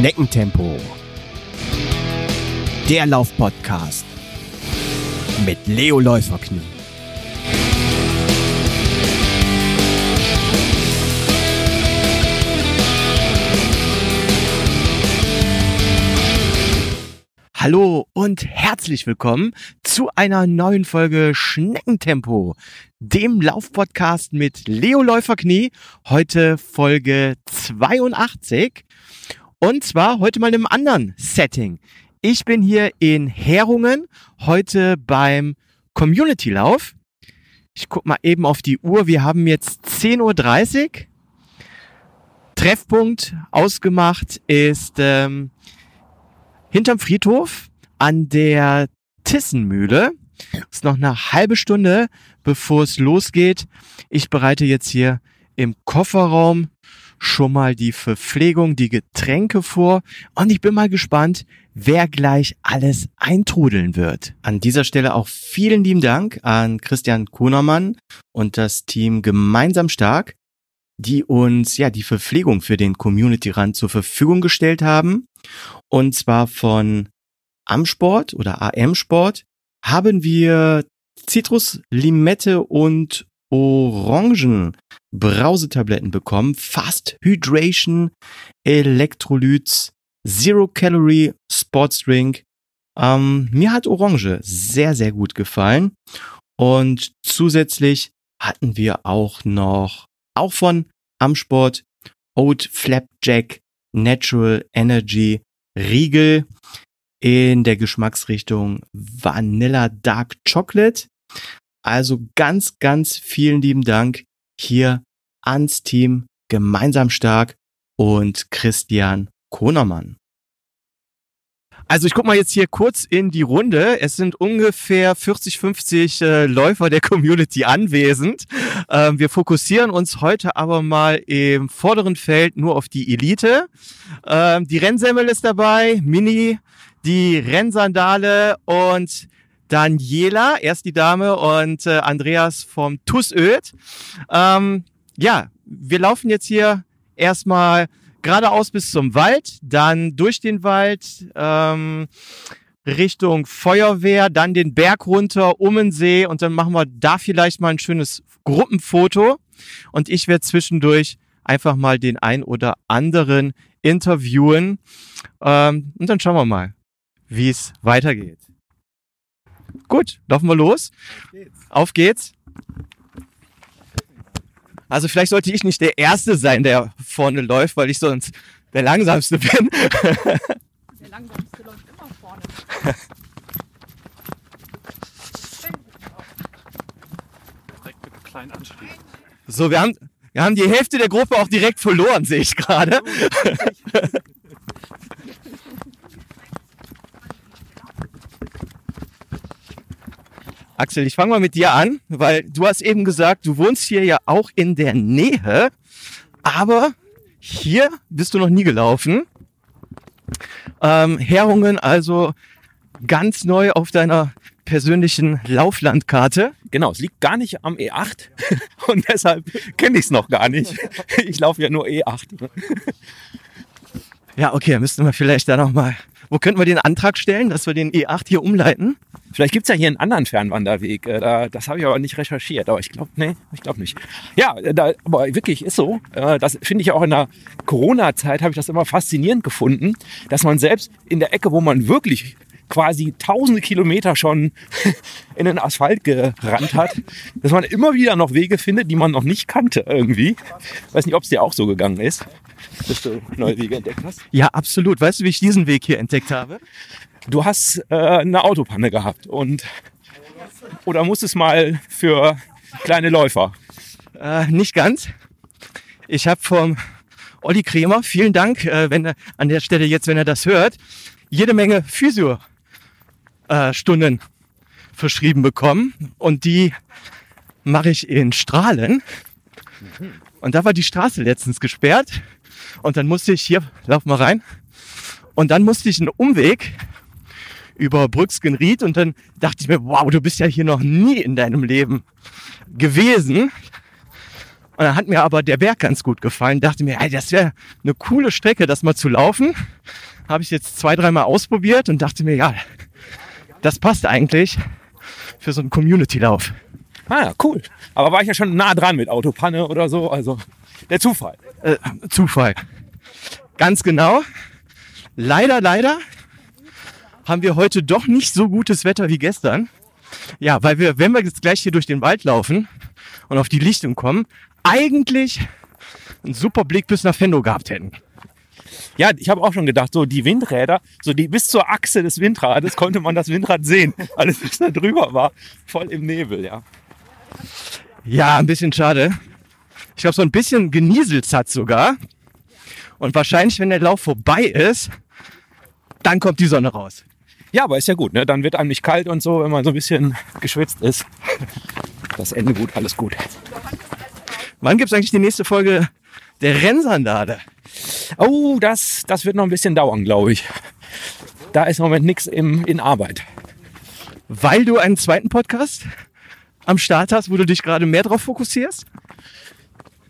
Schneckentempo. Der Laufpodcast mit Leo Läuferknie. Hallo und herzlich willkommen zu einer neuen Folge Schneckentempo, dem Laufpodcast mit Leo Läuferknie. Heute Folge 82 und zwar heute mal in einem anderen Setting. Ich bin hier in Herungen, heute beim Community Lauf. Ich guck mal eben auf die Uhr. Wir haben jetzt 10.30 Uhr. Treffpunkt ausgemacht ist ähm, hinterm Friedhof an der Tissenmühle. Ist noch eine halbe Stunde, bevor es losgeht. Ich bereite jetzt hier im Kofferraum schon mal die Verpflegung, die Getränke vor und ich bin mal gespannt, wer gleich alles eintrudeln wird. An dieser Stelle auch vielen lieben Dank an Christian Kuhnermann und das Team Gemeinsam Stark, die uns ja die Verpflegung für den Community Rand zur Verfügung gestellt haben. Und zwar von Amsport oder AM Sport haben wir Zitrus, Limette und Orangen Brausetabletten bekommen. Fast Hydration, Electrolytes, Zero Calorie Sports Drink. Ähm, mir hat Orange sehr, sehr gut gefallen. Und zusätzlich hatten wir auch noch, auch von Amsport, Oat Flapjack Natural Energy Riegel in der Geschmacksrichtung Vanilla Dark Chocolate. Also ganz, ganz vielen lieben Dank hier ans Team Gemeinsam Stark und Christian Konermann. Also ich guck mal jetzt hier kurz in die Runde. Es sind ungefähr 40, 50 äh, Läufer der Community anwesend. Ähm, wir fokussieren uns heute aber mal im vorderen Feld nur auf die Elite. Ähm, die Rennsemmel ist dabei, Mini, die Rennsandale und Daniela, erst die Dame und äh, Andreas vom Tussöd. Ähm, ja, wir laufen jetzt hier erstmal geradeaus bis zum Wald, dann durch den Wald ähm, Richtung Feuerwehr, dann den Berg runter, um den See und dann machen wir da vielleicht mal ein schönes Gruppenfoto und ich werde zwischendurch einfach mal den ein oder anderen interviewen ähm, und dann schauen wir mal, wie es weitergeht. Gut, laufen wir los. Auf geht's. Auf geht's. Also vielleicht sollte ich nicht der Erste sein, der vorne läuft, weil ich sonst der Langsamste bin. Der Langsamste läuft immer vorne. Direkt mit einem kleinen Anstieg. So, wir haben, wir haben die Hälfte der Gruppe auch direkt verloren, sehe ich gerade. Axel, ich fange mal mit dir an, weil du hast eben gesagt, du wohnst hier ja auch in der Nähe, aber hier bist du noch nie gelaufen. Ähm, Herungen also ganz neu auf deiner persönlichen Lauflandkarte. Genau, es liegt gar nicht am E8 und deshalb kenne ich es noch gar nicht. Ich laufe ja nur E8. Ja, okay, müssten wir vielleicht da nochmal. Wo könnten wir den Antrag stellen, dass wir den E8 hier umleiten? Vielleicht gibt's ja hier einen anderen Fernwanderweg. Äh, das habe ich aber nicht recherchiert. Aber ich glaube, nee, ich glaube nicht. Ja, da, aber wirklich ist so. Äh, das finde ich auch in der Corona-Zeit, habe ich das immer faszinierend gefunden, dass man selbst in der Ecke, wo man wirklich quasi tausende Kilometer schon in den Asphalt gerannt hat, dass man immer wieder noch Wege findet, die man noch nicht kannte irgendwie. Weiß nicht, ob es dir auch so gegangen ist, dass du neue Wege entdeckt hast. Ja, absolut. Weißt du, wie ich diesen Weg hier entdeckt habe? du hast äh, eine Autopanne gehabt und oder musstest mal für kleine Läufer? Äh, nicht ganz. Ich habe vom Olli Kremer, vielen Dank, äh, wenn er an der Stelle jetzt, wenn er das hört, jede Menge Physio-Stunden äh, verschrieben bekommen und die mache ich in Strahlen. Und da war die Straße letztens gesperrt und dann musste ich hier, lauf mal rein, und dann musste ich einen Umweg über Brücksgenried und dann dachte ich mir, wow, du bist ja hier noch nie in deinem Leben gewesen. Und dann hat mir aber der Berg ganz gut gefallen. Dachte mir, ey, das wäre eine coole Strecke, das mal zu laufen. Habe ich jetzt zwei, dreimal ausprobiert und dachte mir, ja, das passt eigentlich für so einen Community-Lauf. Ah ja, cool. Aber war ich ja schon nah dran mit Autopanne oder so. Also der Zufall. Äh, Zufall. Ganz genau. Leider, leider haben wir heute doch nicht so gutes Wetter wie gestern. Ja, weil wir, wenn wir jetzt gleich hier durch den Wald laufen und auf die Lichtung kommen, eigentlich einen super Blick bis nach Fendo gehabt hätten. Ja, ich habe auch schon gedacht, so die Windräder, so die bis zur Achse des Windrades konnte man das Windrad sehen. Alles, was da drüber war, voll im Nebel, ja. Ja, ein bisschen schade. Ich glaube, so ein bisschen genieselt hat sogar. Und wahrscheinlich, wenn der Lauf vorbei ist, dann kommt die Sonne raus. Ja, aber ist ja gut, ne? Dann wird einem nicht kalt und so, wenn man so ein bisschen geschwitzt ist. Das Ende gut, alles gut. Wann gibt's eigentlich die nächste Folge der Rennsandale? Oh, das, das wird noch ein bisschen dauern, glaube ich. Da ist im Moment nichts in Arbeit. Weil du einen zweiten Podcast am Start hast, wo du dich gerade mehr drauf fokussierst?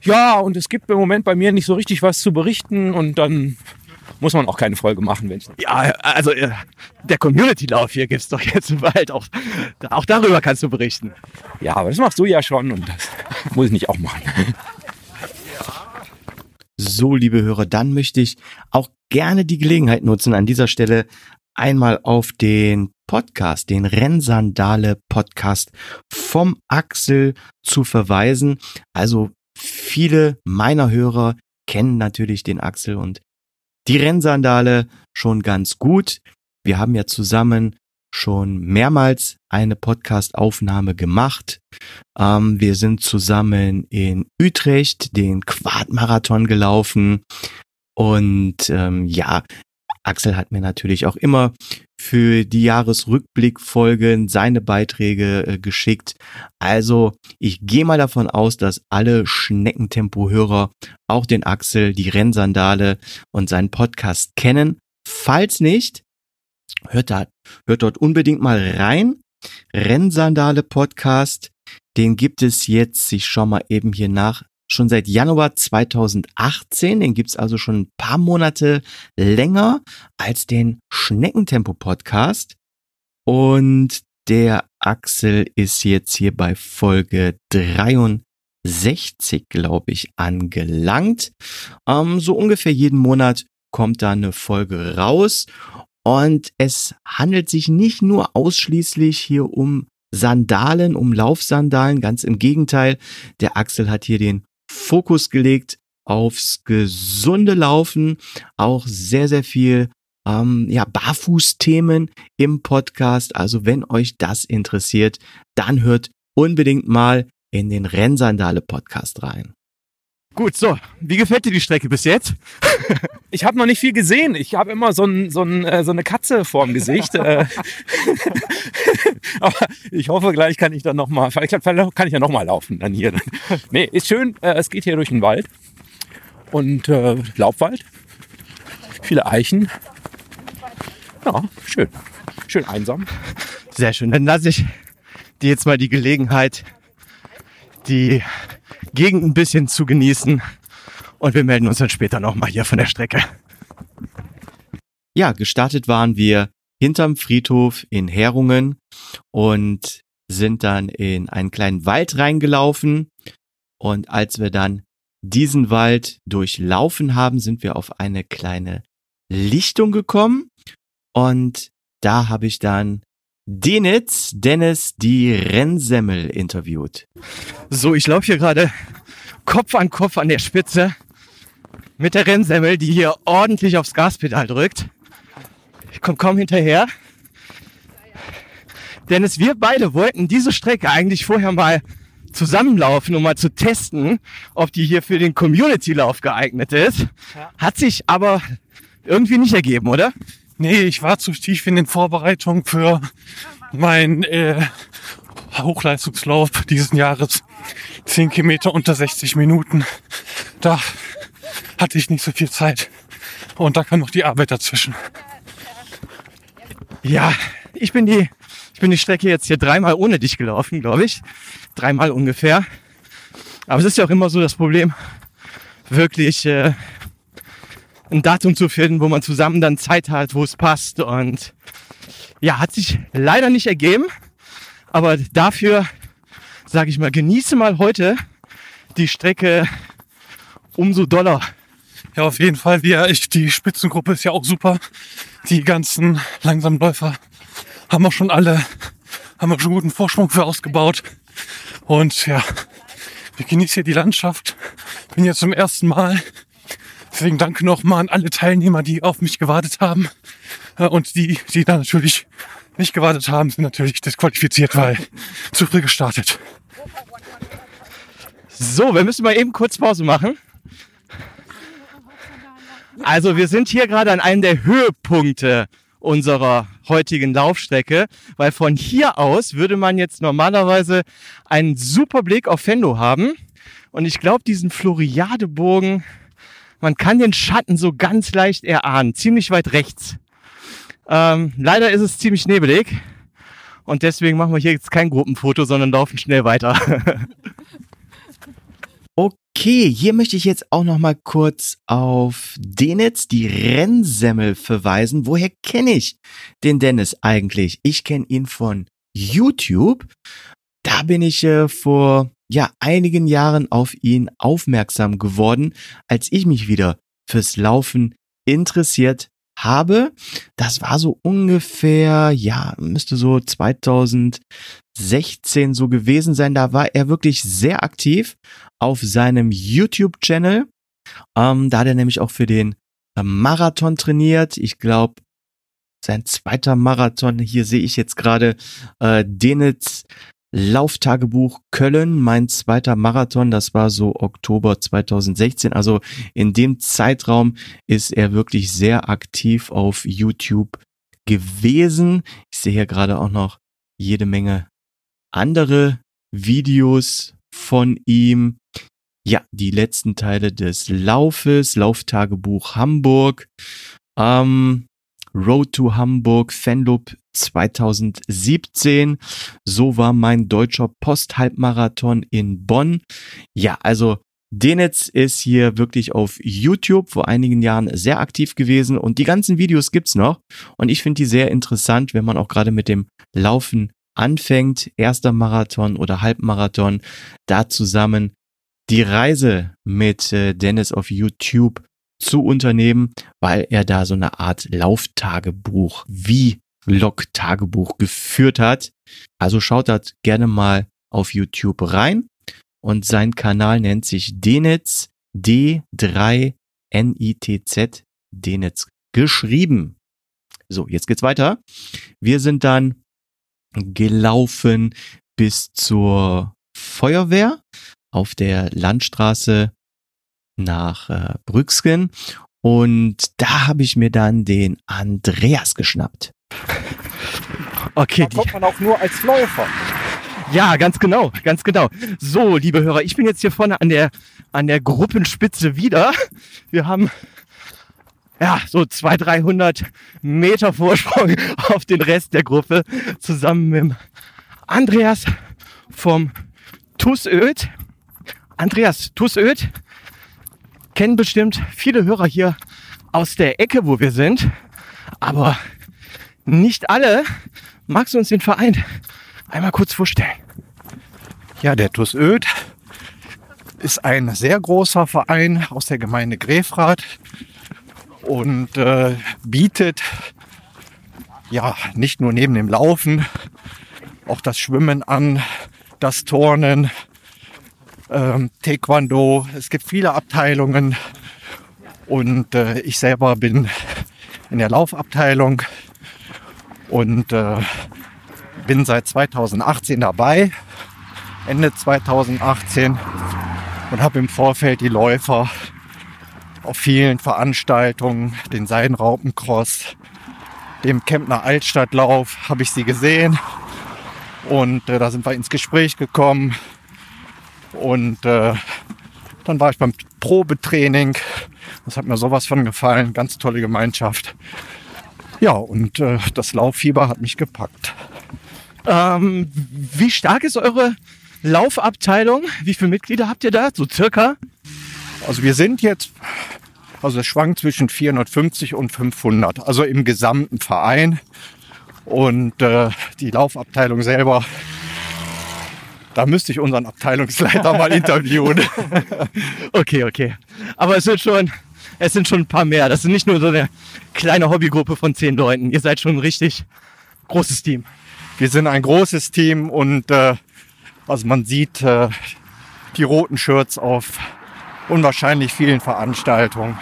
Ja, und es gibt im Moment bei mir nicht so richtig was zu berichten und dann muss man auch keine Folge machen, wenn ich Ja, also äh, der Community-Lauf hier gibt's doch jetzt bald auch. Auch darüber kannst du berichten. Ja, aber das machst du ja schon und das muss ich nicht auch machen. So, liebe Hörer, dann möchte ich auch gerne die Gelegenheit nutzen, an dieser Stelle einmal auf den Podcast, den Rennsandale Podcast vom Axel zu verweisen. Also viele meiner Hörer kennen natürlich den Axel und die Rennsandale schon ganz gut. Wir haben ja zusammen schon mehrmals eine Podcast-Aufnahme gemacht. Ähm, wir sind zusammen in Utrecht den Quadmarathon gelaufen. Und ähm, ja, Axel hat mir natürlich auch immer für die Jahresrückblickfolgen seine Beiträge äh, geschickt. Also ich gehe mal davon aus, dass alle Schneckentempo-Hörer auch den Axel, die Rennsandale und seinen Podcast kennen. Falls nicht, hört, da, hört dort unbedingt mal rein. Rennsandale Podcast, den gibt es jetzt, ich schau mal eben hier nach, schon seit Januar 2018. Den gibt's also schon ein paar Monate länger als den Schneckentempo Podcast. Und der Axel ist jetzt hier bei Folge 63, glaube ich, angelangt. Ähm, so ungefähr jeden Monat kommt da eine Folge raus. Und es handelt sich nicht nur ausschließlich hier um Sandalen, um Laufsandalen. Ganz im Gegenteil. Der Axel hat hier den Fokus gelegt aufs gesunde Laufen, auch sehr, sehr viel ähm, ja, Barfuß-Themen im Podcast. Also wenn euch das interessiert, dann hört unbedingt mal in den Rennsandale-Podcast rein. Gut, so, wie gefällt dir die Strecke bis jetzt? Ich habe noch nicht viel gesehen. Ich habe immer so, ein, so, ein, äh, so eine Katze vorm Gesicht. Äh. Aber ich hoffe, gleich kann ich dann noch mal, vielleicht kann ich ja noch mal laufen dann hier. Nee, ist schön. Äh, es geht hier durch den Wald und äh, Laubwald. Viele Eichen. Ja, schön. Schön einsam. Sehr schön. Dann lasse ich dir jetzt mal die Gelegenheit, die Gegend ein bisschen zu genießen. Und wir melden uns dann später nochmal hier von der Strecke. Ja, gestartet waren wir hinterm Friedhof in Herungen und sind dann in einen kleinen Wald reingelaufen. Und als wir dann diesen Wald durchlaufen haben, sind wir auf eine kleine Lichtung gekommen. Und da habe ich dann Denitz, Dennis, die Rennsemmel interviewt. So, ich laufe hier gerade Kopf an Kopf an der Spitze mit der Rennsemmel, die hier ordentlich aufs Gaspedal drückt. Ich komme kaum hinterher. Dennis, wir beide wollten diese Strecke eigentlich vorher mal zusammenlaufen, um mal zu testen, ob die hier für den Community-Lauf geeignet ist. Ja. Hat sich aber irgendwie nicht ergeben, oder? Nee, ich war zu tief in den Vorbereitungen für meinen äh, Hochleistungslauf diesen Jahres. 10 Kilometer unter 60 Minuten. Da hatte ich nicht so viel Zeit. Und da kam noch die Arbeit dazwischen. Ja, ich bin die, ich bin die Strecke jetzt hier dreimal ohne dich gelaufen, glaube ich. Dreimal ungefähr. Aber es ist ja auch immer so das Problem, wirklich äh, ein Datum zu finden, wo man zusammen dann Zeit hat, wo es passt. Und ja, hat sich leider nicht ergeben. Aber dafür, sage ich mal, genieße mal heute die Strecke umso doller. Ja, auf jeden Fall. Wir, ich, die Spitzengruppe ist ja auch super. Die ganzen Langsamläufer haben wir schon alle, haben wir schon guten Vorsprung für ausgebaut. Und ja, ich genieße hier die Landschaft. Bin jetzt zum ersten Mal. Deswegen danke nochmal an alle Teilnehmer, die auf mich gewartet haben. Äh, Und die, die da natürlich nicht gewartet haben, sind natürlich disqualifiziert, weil zu früh gestartet. So, wir müssen mal eben kurz Pause machen. Also wir sind hier gerade an einem der Höhepunkte unserer heutigen Laufstrecke, weil von hier aus würde man jetzt normalerweise einen super Blick auf Fendo haben. Und ich glaube, diesen Floriadebogen, man kann den Schatten so ganz leicht erahnen, ziemlich weit rechts. Ähm, leider ist es ziemlich nebelig und deswegen machen wir hier jetzt kein Gruppenfoto, sondern laufen schnell weiter. Okay, hier möchte ich jetzt auch noch mal kurz auf Denitz, die Rennsemmel, verweisen. Woher kenne ich den Dennis eigentlich? Ich kenne ihn von YouTube. Da bin ich äh, vor ja einigen Jahren auf ihn aufmerksam geworden, als ich mich wieder fürs Laufen interessiert habe. Das war so ungefähr, ja, müsste so 2016 so gewesen sein. Da war er wirklich sehr aktiv auf seinem YouTube-Channel. Ähm, da hat er nämlich auch für den äh, Marathon trainiert. Ich glaube, sein zweiter Marathon, hier sehe ich jetzt gerade äh, Denitz Lauftagebuch Köln, mein zweiter Marathon, das war so Oktober 2016. Also in dem Zeitraum ist er wirklich sehr aktiv auf YouTube gewesen. Ich sehe hier gerade auch noch jede Menge andere Videos von ihm. Ja, die letzten Teile des Laufes, Lauftagebuch Hamburg, ähm, Road to Hamburg, Fanloop 2017. So war mein deutscher Posthalbmarathon in Bonn. Ja, also Denitz ist hier wirklich auf YouTube vor einigen Jahren sehr aktiv gewesen und die ganzen Videos gibt's noch und ich finde die sehr interessant, wenn man auch gerade mit dem Laufen anfängt, erster Marathon oder Halbmarathon, da zusammen die Reise mit äh, Dennis auf YouTube zu unternehmen, weil er da so eine Art Lauftagebuch wie Log-Tagebuch geführt hat. Also schaut da gerne mal auf YouTube rein und sein Kanal nennt sich Denitz D3NITZ Denitz geschrieben. So, jetzt geht's weiter. Wir sind dann gelaufen bis zur Feuerwehr auf der Landstraße nach äh, Brücksken und da habe ich mir dann den Andreas geschnappt. Okay, Da kommt man auch nur als Läufer. ja, ganz genau, ganz genau. So, liebe Hörer, ich bin jetzt hier vorne an der, an der Gruppenspitze wieder. Wir haben ja so 200, 300 Meter Vorsprung auf den Rest der Gruppe zusammen mit Andreas vom TUS Öd. Andreas, TUS Öd kennen bestimmt viele Hörer hier aus der Ecke, wo wir sind, aber nicht alle. Magst du uns den Verein einmal kurz vorstellen? Ja, der TuS Öd ist ein sehr großer Verein aus der Gemeinde Grefrath und äh, bietet ja nicht nur neben dem Laufen auch das Schwimmen an, das Turnen, ähm, Taekwondo. Es gibt viele Abteilungen und äh, ich selber bin in der Laufabteilung und äh, bin seit 2018 dabei, Ende 2018 und habe im Vorfeld die Läufer auf vielen Veranstaltungen, den Seidenraupencross, dem Kempner Altstadtlauf, habe ich sie gesehen und äh, da sind wir ins Gespräch gekommen und äh, dann war ich beim Probetraining. Das hat mir sowas von gefallen. Ganz tolle Gemeinschaft. Ja, und äh, das Lauffieber hat mich gepackt. Ähm, wie stark ist eure Laufabteilung. Wie viele Mitglieder habt ihr da? So circa? Also wir sind jetzt, also es schwankt zwischen 450 und 500, also im gesamten Verein. Und äh, die Laufabteilung selber, da müsste ich unseren Abteilungsleiter mal interviewen. Okay, okay. Aber es sind schon, es sind schon ein paar mehr. Das sind nicht nur so eine kleine Hobbygruppe von zehn Leuten. Ihr seid schon ein richtig großes Team. Wir sind ein großes Team und äh, also man sieht äh, die roten Shirts auf unwahrscheinlich vielen Veranstaltungen.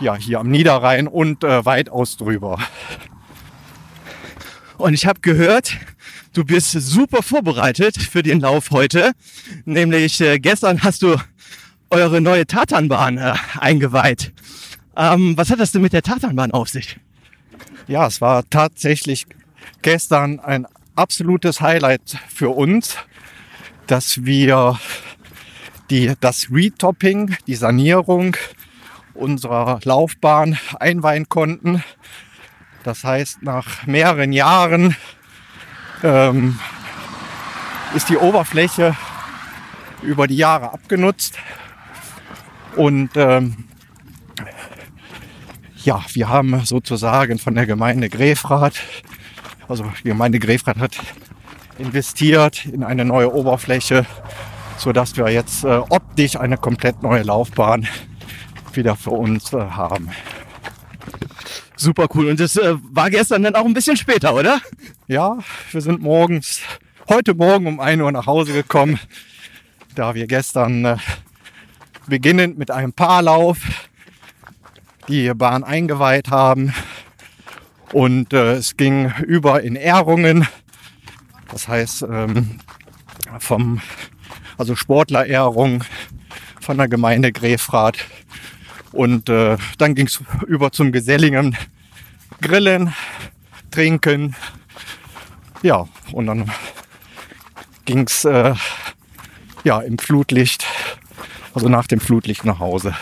Ja, hier am Niederrhein und äh, weitaus drüber. Und ich habe gehört, du bist super vorbereitet für den Lauf heute. Nämlich äh, gestern hast du eure neue Tatanbahn äh, eingeweiht. Ähm, was hat das denn mit der Tatanbahn auf sich? Ja, es war tatsächlich gestern ein absolutes Highlight für uns, dass wir die, das Retopping, die Sanierung unserer Laufbahn einweihen konnten. Das heißt, nach mehreren Jahren ähm, ist die Oberfläche über die Jahre abgenutzt. Und ähm, ja, wir haben sozusagen von der Gemeinde Grefrath, also die Gemeinde Grefrath hat investiert in eine neue Oberfläche, so dass wir jetzt äh, optisch eine komplett neue Laufbahn wieder für uns äh, haben. Super cool. Und das äh, war gestern dann auch ein bisschen später, oder? Ja, wir sind morgens, heute Morgen um 1 Uhr nach Hause gekommen, da wir gestern äh, beginnend mit einem Paarlauf die Bahn eingeweiht haben. Und äh, es ging über in Ehrungen. Das heißt, ähm, vom, also Sportlerehrung von der Gemeinde Grefrath. Und äh, dann ging es über zum geselligen Grillen, Trinken. Ja, und dann ging es äh, ja, im Flutlicht, also nach dem Flutlicht nach Hause.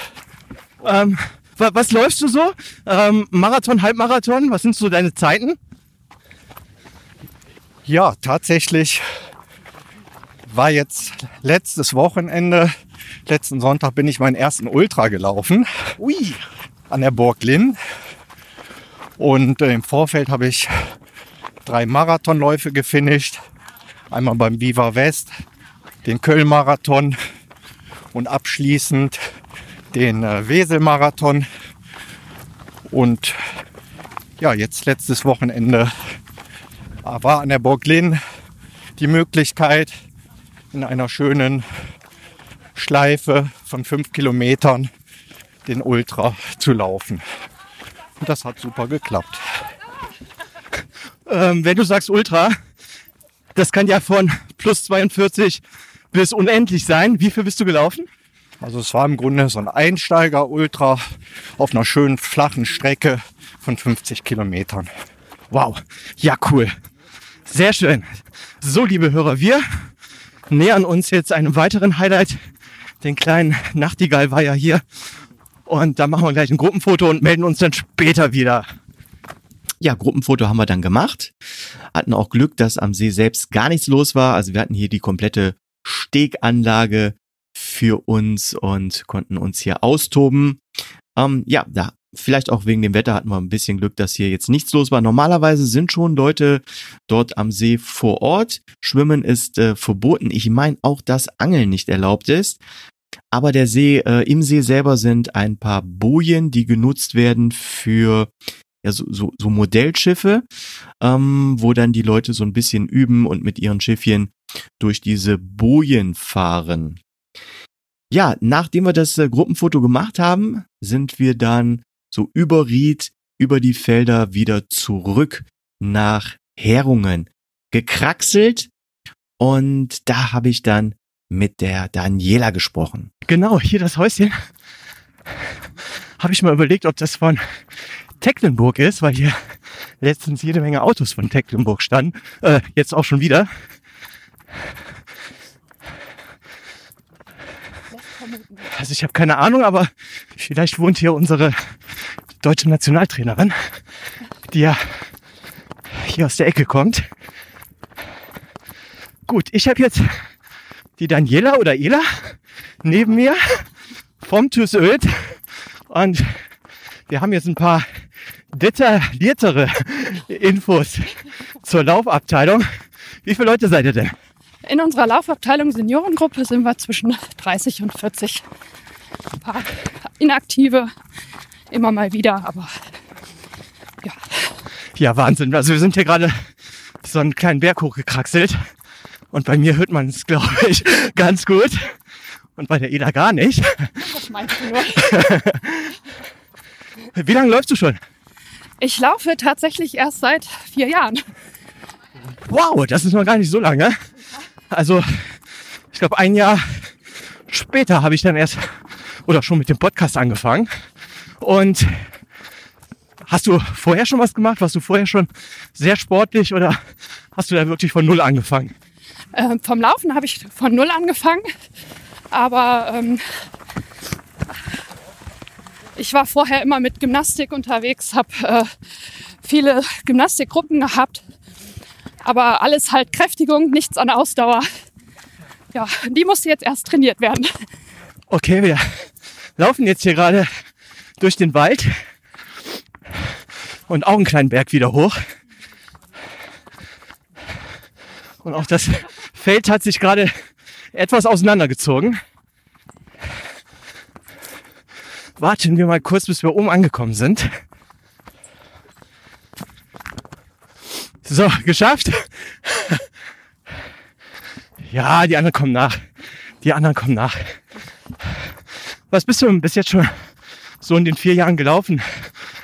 Ähm, wa- was läufst du so? Ähm, Marathon, Halbmarathon? Was sind so deine Zeiten? Ja, tatsächlich war jetzt letztes Wochenende, letzten Sonntag bin ich meinen ersten Ultra gelaufen Ui. an der Burg Linn. Und äh, im Vorfeld habe ich drei Marathonläufe gefinisht. Einmal beim Viva West, den Köln-Marathon und abschließend den äh, Wesel-Marathon. Und ja, jetzt letztes Wochenende war an der Burg Linn die Möglichkeit, in einer schönen Schleife von fünf Kilometern den Ultra zu laufen. Und das hat super geklappt. Ähm, wenn du sagst Ultra, das kann ja von plus 42 bis unendlich sein. Wie viel bist du gelaufen? Also es war im Grunde so ein Einsteiger-Ultra auf einer schönen flachen Strecke von 50 Kilometern. Wow. Ja, cool. Sehr schön. So, liebe Hörer, wir nähern uns jetzt einem weiteren Highlight. Den kleinen Nachtigall war ja hier. Und da machen wir gleich ein Gruppenfoto und melden uns dann später wieder. Ja, Gruppenfoto haben wir dann gemacht. Hatten auch Glück, dass am See selbst gar nichts los war. Also wir hatten hier die komplette Steganlage für uns und konnten uns hier austoben. Ähm, ja, da vielleicht auch wegen dem Wetter hatten wir ein bisschen Glück, dass hier jetzt nichts los war. Normalerweise sind schon Leute dort am See vor Ort. Schwimmen ist äh, verboten. Ich meine auch, dass Angeln nicht erlaubt ist. Aber der See, äh, im See selber sind ein paar Bojen, die genutzt werden für ja, so, so, so Modellschiffe, ähm, wo dann die Leute so ein bisschen üben und mit ihren Schiffchen durch diese Bojen fahren. Ja, nachdem wir das äh, Gruppenfoto gemacht haben, sind wir dann so über Ried, über die Felder wieder zurück nach Herungen gekraxelt und da habe ich dann mit der Daniela gesprochen. Genau, hier das Häuschen. Habe ich mal überlegt, ob das von Tecklenburg ist, weil hier letztens jede Menge Autos von Tecklenburg standen. Äh, jetzt auch schon wieder. Also ich habe keine Ahnung, aber vielleicht wohnt hier unsere deutsche Nationaltrainerin, die ja hier aus der Ecke kommt. Gut, ich habe jetzt die Daniela oder Ela neben mir vom TuS Öd und wir haben jetzt ein paar detailliertere Infos zur Laufabteilung. Wie viele Leute seid ihr denn? In unserer Laufabteilung Seniorengruppe sind wir zwischen 30 und 40. Ein paar inaktive, immer mal wieder, aber ja. Ja, Wahnsinn. Also wir sind hier gerade so einen kleinen Berg hochgekraxelt und bei mir hört man es, glaube ich, ganz gut und bei der Eda gar nicht. Was meinst du nur? Wie lange läufst du schon? Ich laufe tatsächlich erst seit vier Jahren. Wow, das ist noch gar nicht so lange. Also, ich glaube, ein Jahr später habe ich dann erst oder schon mit dem Podcast angefangen. Und hast du vorher schon was gemacht? Warst du vorher schon sehr sportlich oder hast du da wirklich von Null angefangen? Äh, vom Laufen habe ich von null angefangen, aber ähm, ich war vorher immer mit Gymnastik unterwegs, habe äh, viele Gymnastikgruppen gehabt, aber alles halt Kräftigung, nichts an Ausdauer. Ja, die musste jetzt erst trainiert werden. Okay, wir laufen jetzt hier gerade durch den Wald und auch einen kleinen Berg wieder hoch. Und auch das Feld hat sich gerade etwas auseinandergezogen. Warten wir mal kurz, bis wir oben angekommen sind. So, geschafft. Ja, die anderen kommen nach. Die anderen kommen nach. Was bist du bis jetzt schon so in den vier Jahren gelaufen?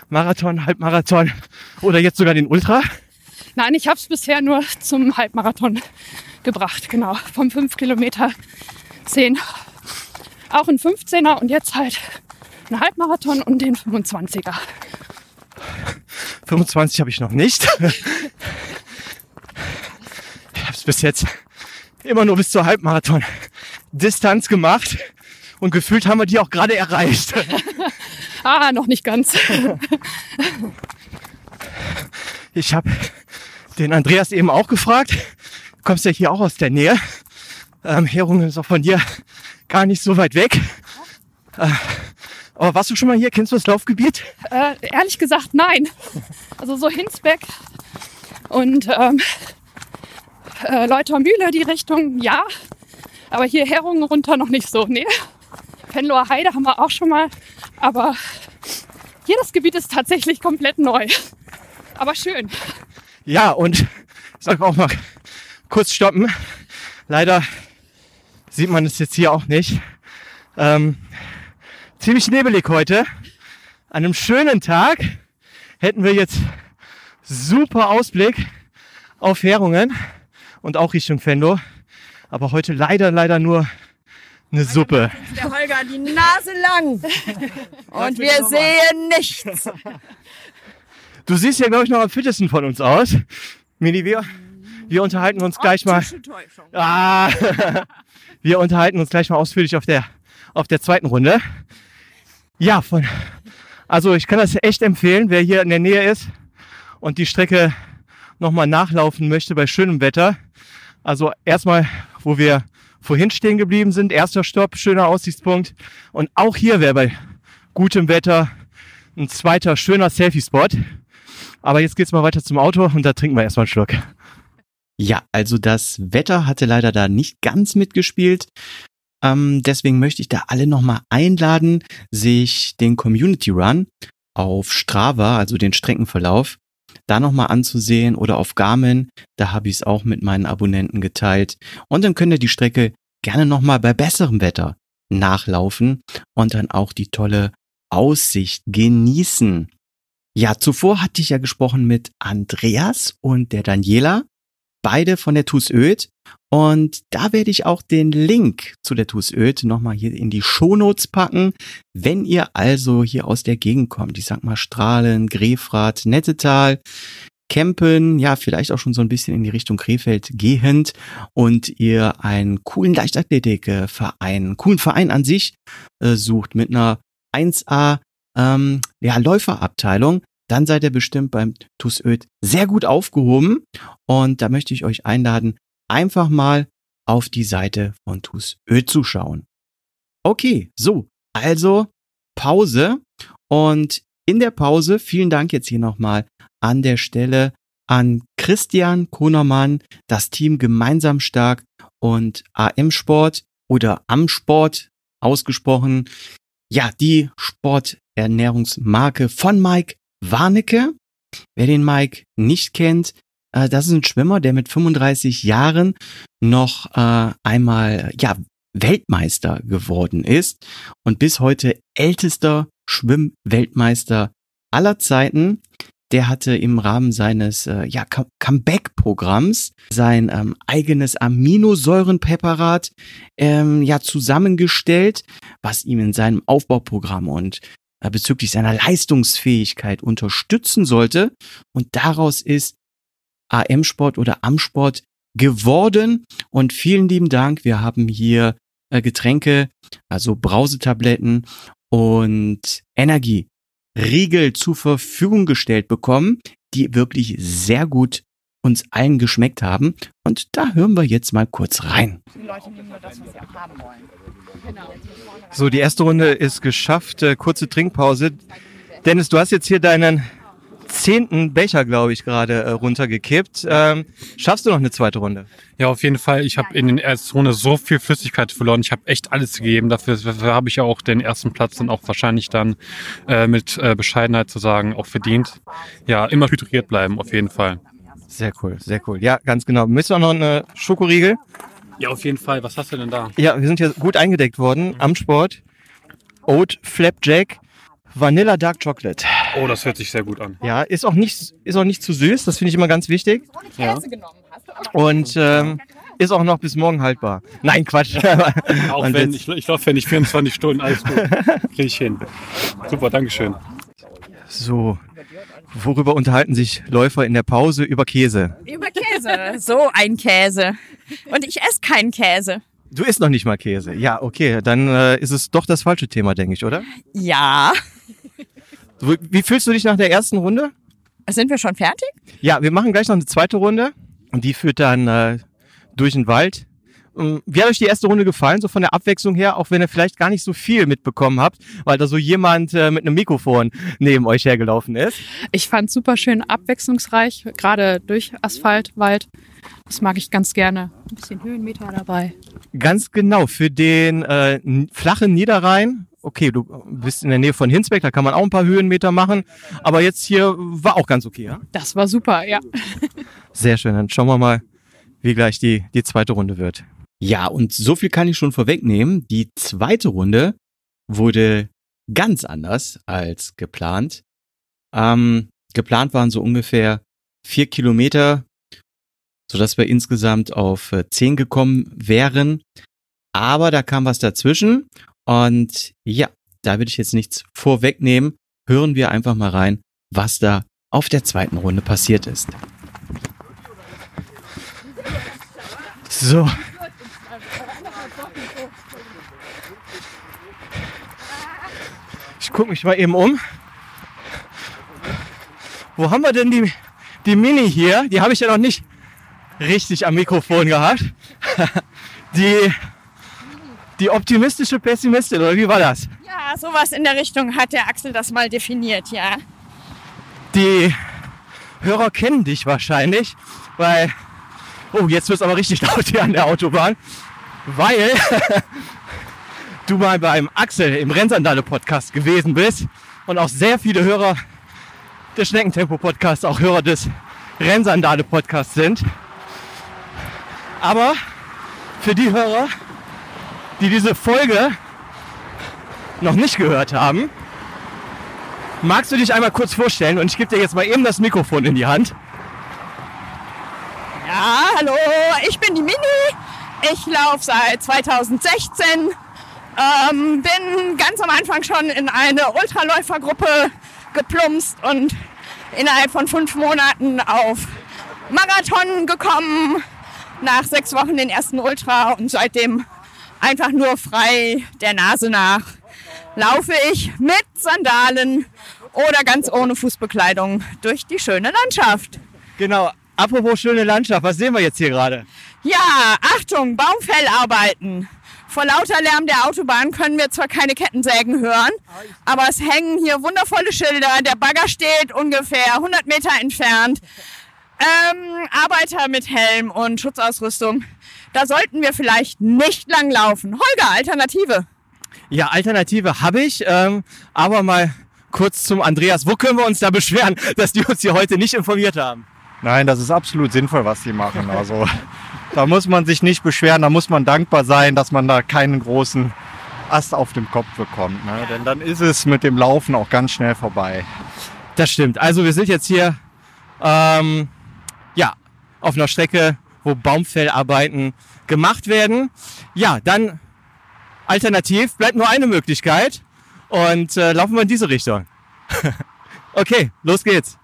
Marathon, Halbmarathon oder jetzt sogar den Ultra? Nein, ich habe es bisher nur zum Halbmarathon gebracht, genau. Vom 5 Kilometer 10. Auch ein 15er und jetzt halt ein Halbmarathon und den 25er. 25 habe ich noch nicht. Ich habe es bis jetzt immer nur bis zur Halbmarathon-Distanz gemacht und gefühlt haben wir die auch gerade erreicht. Ah, noch nicht ganz. Ich habe den Andreas eben auch gefragt. Du kommst ja hier auch aus der Nähe. Ähm, Herungen ist auch von dir gar nicht so weit weg. Äh, aber warst du schon mal hier? Kennst du das Laufgebiet? Äh, ehrlich gesagt, nein. Also so Hinsbeck und ähm, äh, Leutermühle, die Richtung, ja. Aber hier Herungen runter noch nicht so, nee. Venloer Heide haben wir auch schon mal. Aber hier das Gebiet ist tatsächlich komplett neu. Aber schön. Ja, und ich sag auch mal kurz stoppen. Leider sieht man es jetzt hier auch nicht. Ähm, ziemlich nebelig heute. An einem schönen Tag hätten wir jetzt super Ausblick auf Herungen und auch Richtung Fendo. Aber heute leider, leider nur eine Suppe. der Holger die Nase lang und wir sehen nichts. Du siehst ja, glaube ich, noch am fittesten von uns aus. Mini, wir, wir unterhalten uns gleich mal. Ah, wir unterhalten uns gleich mal ausführlich auf der, auf der zweiten Runde. Ja, von, also ich kann das echt empfehlen, wer hier in der Nähe ist und die Strecke nochmal nachlaufen möchte bei schönem Wetter. Also erstmal, wo wir vorhin stehen geblieben sind, erster Stopp, schöner Aussichtspunkt. Und auch hier wäre bei gutem Wetter ein zweiter schöner Selfie-Spot. Aber jetzt geht's mal weiter zum Auto und da trinken wir erstmal einen Schluck. Ja, also das Wetter hatte leider da nicht ganz mitgespielt. Ähm, deswegen möchte ich da alle nochmal einladen, sich den Community Run auf Strava, also den Streckenverlauf, da nochmal anzusehen oder auf Garmin. Da habe ich es auch mit meinen Abonnenten geteilt. Und dann könnt ihr die Strecke gerne nochmal bei besserem Wetter nachlaufen und dann auch die tolle Aussicht genießen. Ja, zuvor hatte ich ja gesprochen mit Andreas und der Daniela, beide von der TuS Öd. Und da werde ich auch den Link zu der TuS Öd nochmal hier in die Shownotes packen. Wenn ihr also hier aus der Gegend kommt, ich sag mal Strahlen, Grefrath, Nettetal, Campen, ja, vielleicht auch schon so ein bisschen in die Richtung Krefeld gehend und ihr einen coolen Leichtathletikverein, coolen Verein an sich äh, sucht mit einer 1A ähm, ja, Läuferabteilung, dann seid ihr bestimmt beim TUS Öd sehr gut aufgehoben. Und da möchte ich euch einladen, einfach mal auf die Seite von TuS Ö zu schauen. Okay, so, also Pause und in der Pause, vielen Dank jetzt hier nochmal an der Stelle an Christian Konermann, das Team Gemeinsam Stark und AM Sport oder Am Sport ausgesprochen. Ja, die Sporternährungsmarke von Mike Warnecke. Wer den Mike nicht kennt, äh, das ist ein Schwimmer, der mit 35 Jahren noch äh, einmal ja Weltmeister geworden ist und bis heute ältester Schwimmweltmeister aller Zeiten. Der hatte im Rahmen seines äh, ja, Comeback-Programms sein ähm, eigenes Aminosäurenpräparat ähm, ja zusammengestellt, was ihm in seinem Aufbauprogramm und bezüglich seiner Leistungsfähigkeit unterstützen sollte. Und daraus ist AM-Sport oder Am-Sport geworden. Und vielen lieben Dank. Wir haben hier äh, Getränke, also Brausetabletten und Energie Riegel zur Verfügung gestellt bekommen, die wirklich sehr gut uns allen geschmeckt haben. Und da hören wir jetzt mal kurz rein. So, die erste Runde ist geschafft. Äh, kurze Trinkpause. Dennis, du hast jetzt hier deinen zehnten Becher, glaube ich, gerade äh, runtergekippt. Ähm, schaffst du noch eine zweite Runde? Ja, auf jeden Fall. Ich habe in den ersten Runde so viel Flüssigkeit verloren. Ich habe echt alles gegeben. Dafür, dafür habe ich ja auch den ersten Platz dann auch wahrscheinlich dann äh, mit äh, Bescheidenheit zu sagen auch verdient. Ja, immer hydriert bleiben, auf jeden Fall. Sehr cool, sehr cool. Ja, ganz genau. Müsst ihr auch noch eine Schokoriegel? Ja, auf jeden Fall. Was hast du denn da? Ja, wir sind hier gut eingedeckt worden am Sport. Oat Flapjack Vanilla Dark Chocolate. Oh, das hört sich sehr gut an. Ja, ist auch nicht, ist auch nicht zu süß, das finde ich immer ganz wichtig. Ja. Und ähm, ist auch noch bis morgen haltbar. Nein, Quatsch. Auch Man wenn, wird's- ich, ich laufe ja nicht 24 Stunden, alles gut. Krieg ich hin. Super, Dankeschön. So, worüber unterhalten sich Läufer in der Pause? Über Käse. Über Käse. So ein Käse. Und ich esse keinen Käse. Du isst noch nicht mal Käse. Ja, okay, dann äh, ist es doch das falsche Thema, denke ich, oder? Ja. Wie fühlst du dich nach der ersten Runde? Sind wir schon fertig? Ja, wir machen gleich noch eine zweite Runde und die führt dann äh, durch den Wald. Ähm, Wie hat euch die erste Runde gefallen, so von der Abwechslung her, auch wenn ihr vielleicht gar nicht so viel mitbekommen habt, weil da so jemand äh, mit einem Mikrofon neben euch hergelaufen ist? Ich fand super schön abwechslungsreich, gerade durch Asphalt, Wald. Das mag ich ganz gerne. Ein bisschen Höhenmeter dabei. Ganz genau, für den äh, flachen Niederrhein, okay, du bist in der Nähe von Hinsbeck, da kann man auch ein paar Höhenmeter machen, aber jetzt hier war auch ganz okay, ja? Das war super, ja. Sehr schön, dann schauen wir mal, wie gleich die, die zweite Runde wird. Ja, und so viel kann ich schon vorwegnehmen. Die zweite Runde wurde ganz anders als geplant. Ähm, geplant waren so ungefähr vier Kilometer, sodass wir insgesamt auf äh, zehn gekommen wären. Aber da kam was dazwischen. Und ja, da will ich jetzt nichts vorwegnehmen. Hören wir einfach mal rein, was da auf der zweiten Runde passiert ist. So. Ich gucke mich mal eben um. Wo haben wir denn die, die Mini hier? Die habe ich ja noch nicht richtig am Mikrofon gehabt. Die, die optimistische Pessimistin, oder wie war das? Ja, sowas in der Richtung hat der Axel das mal definiert, ja. Die Hörer kennen dich wahrscheinlich, weil. Oh, jetzt wird es aber richtig laut hier an der Autobahn. Weil du mal beim Axel im Rennsandale-Podcast gewesen bist und auch sehr viele Hörer des Schneckentempo-Podcasts auch Hörer des Rennsandale-Podcasts sind. Aber für die Hörer, die diese Folge noch nicht gehört haben, Magst du dich einmal kurz vorstellen und ich gebe dir jetzt mal eben das Mikrofon in die Hand. Ja, hallo, ich bin die Mini. Ich laufe seit 2016. Ähm, bin ganz am Anfang schon in eine Ultraläufergruppe geplumpst und innerhalb von fünf Monaten auf Marathon gekommen. Nach sechs Wochen den ersten Ultra und seitdem einfach nur frei der Nase nach laufe ich mit Sandalen oder ganz ohne Fußbekleidung durch die schöne Landschaft. Genau. Apropos schöne Landschaft, was sehen wir jetzt hier gerade? Ja, Achtung, Baumfellarbeiten. Vor lauter Lärm der Autobahn können wir zwar keine Kettensägen hören, aber es hängen hier wundervolle Schilder. Der Bagger steht ungefähr 100 Meter entfernt. Ähm, Arbeiter mit Helm und Schutzausrüstung. Da sollten wir vielleicht nicht lang laufen. Holger, Alternative. Ja, Alternative habe ich, ähm, aber mal kurz zum Andreas. Wo können wir uns da beschweren, dass die uns hier heute nicht informiert haben? Nein, das ist absolut sinnvoll, was die machen. Also da muss man sich nicht beschweren, da muss man dankbar sein, dass man da keinen großen Ast auf dem Kopf bekommt. Ne? Denn dann ist es mit dem Laufen auch ganz schnell vorbei. Das stimmt. Also wir sind jetzt hier ähm, ja, auf einer Strecke, wo Baumfellarbeiten gemacht werden. Ja, dann alternativ bleibt nur eine Möglichkeit und äh, laufen wir in diese Richtung. okay, los geht's.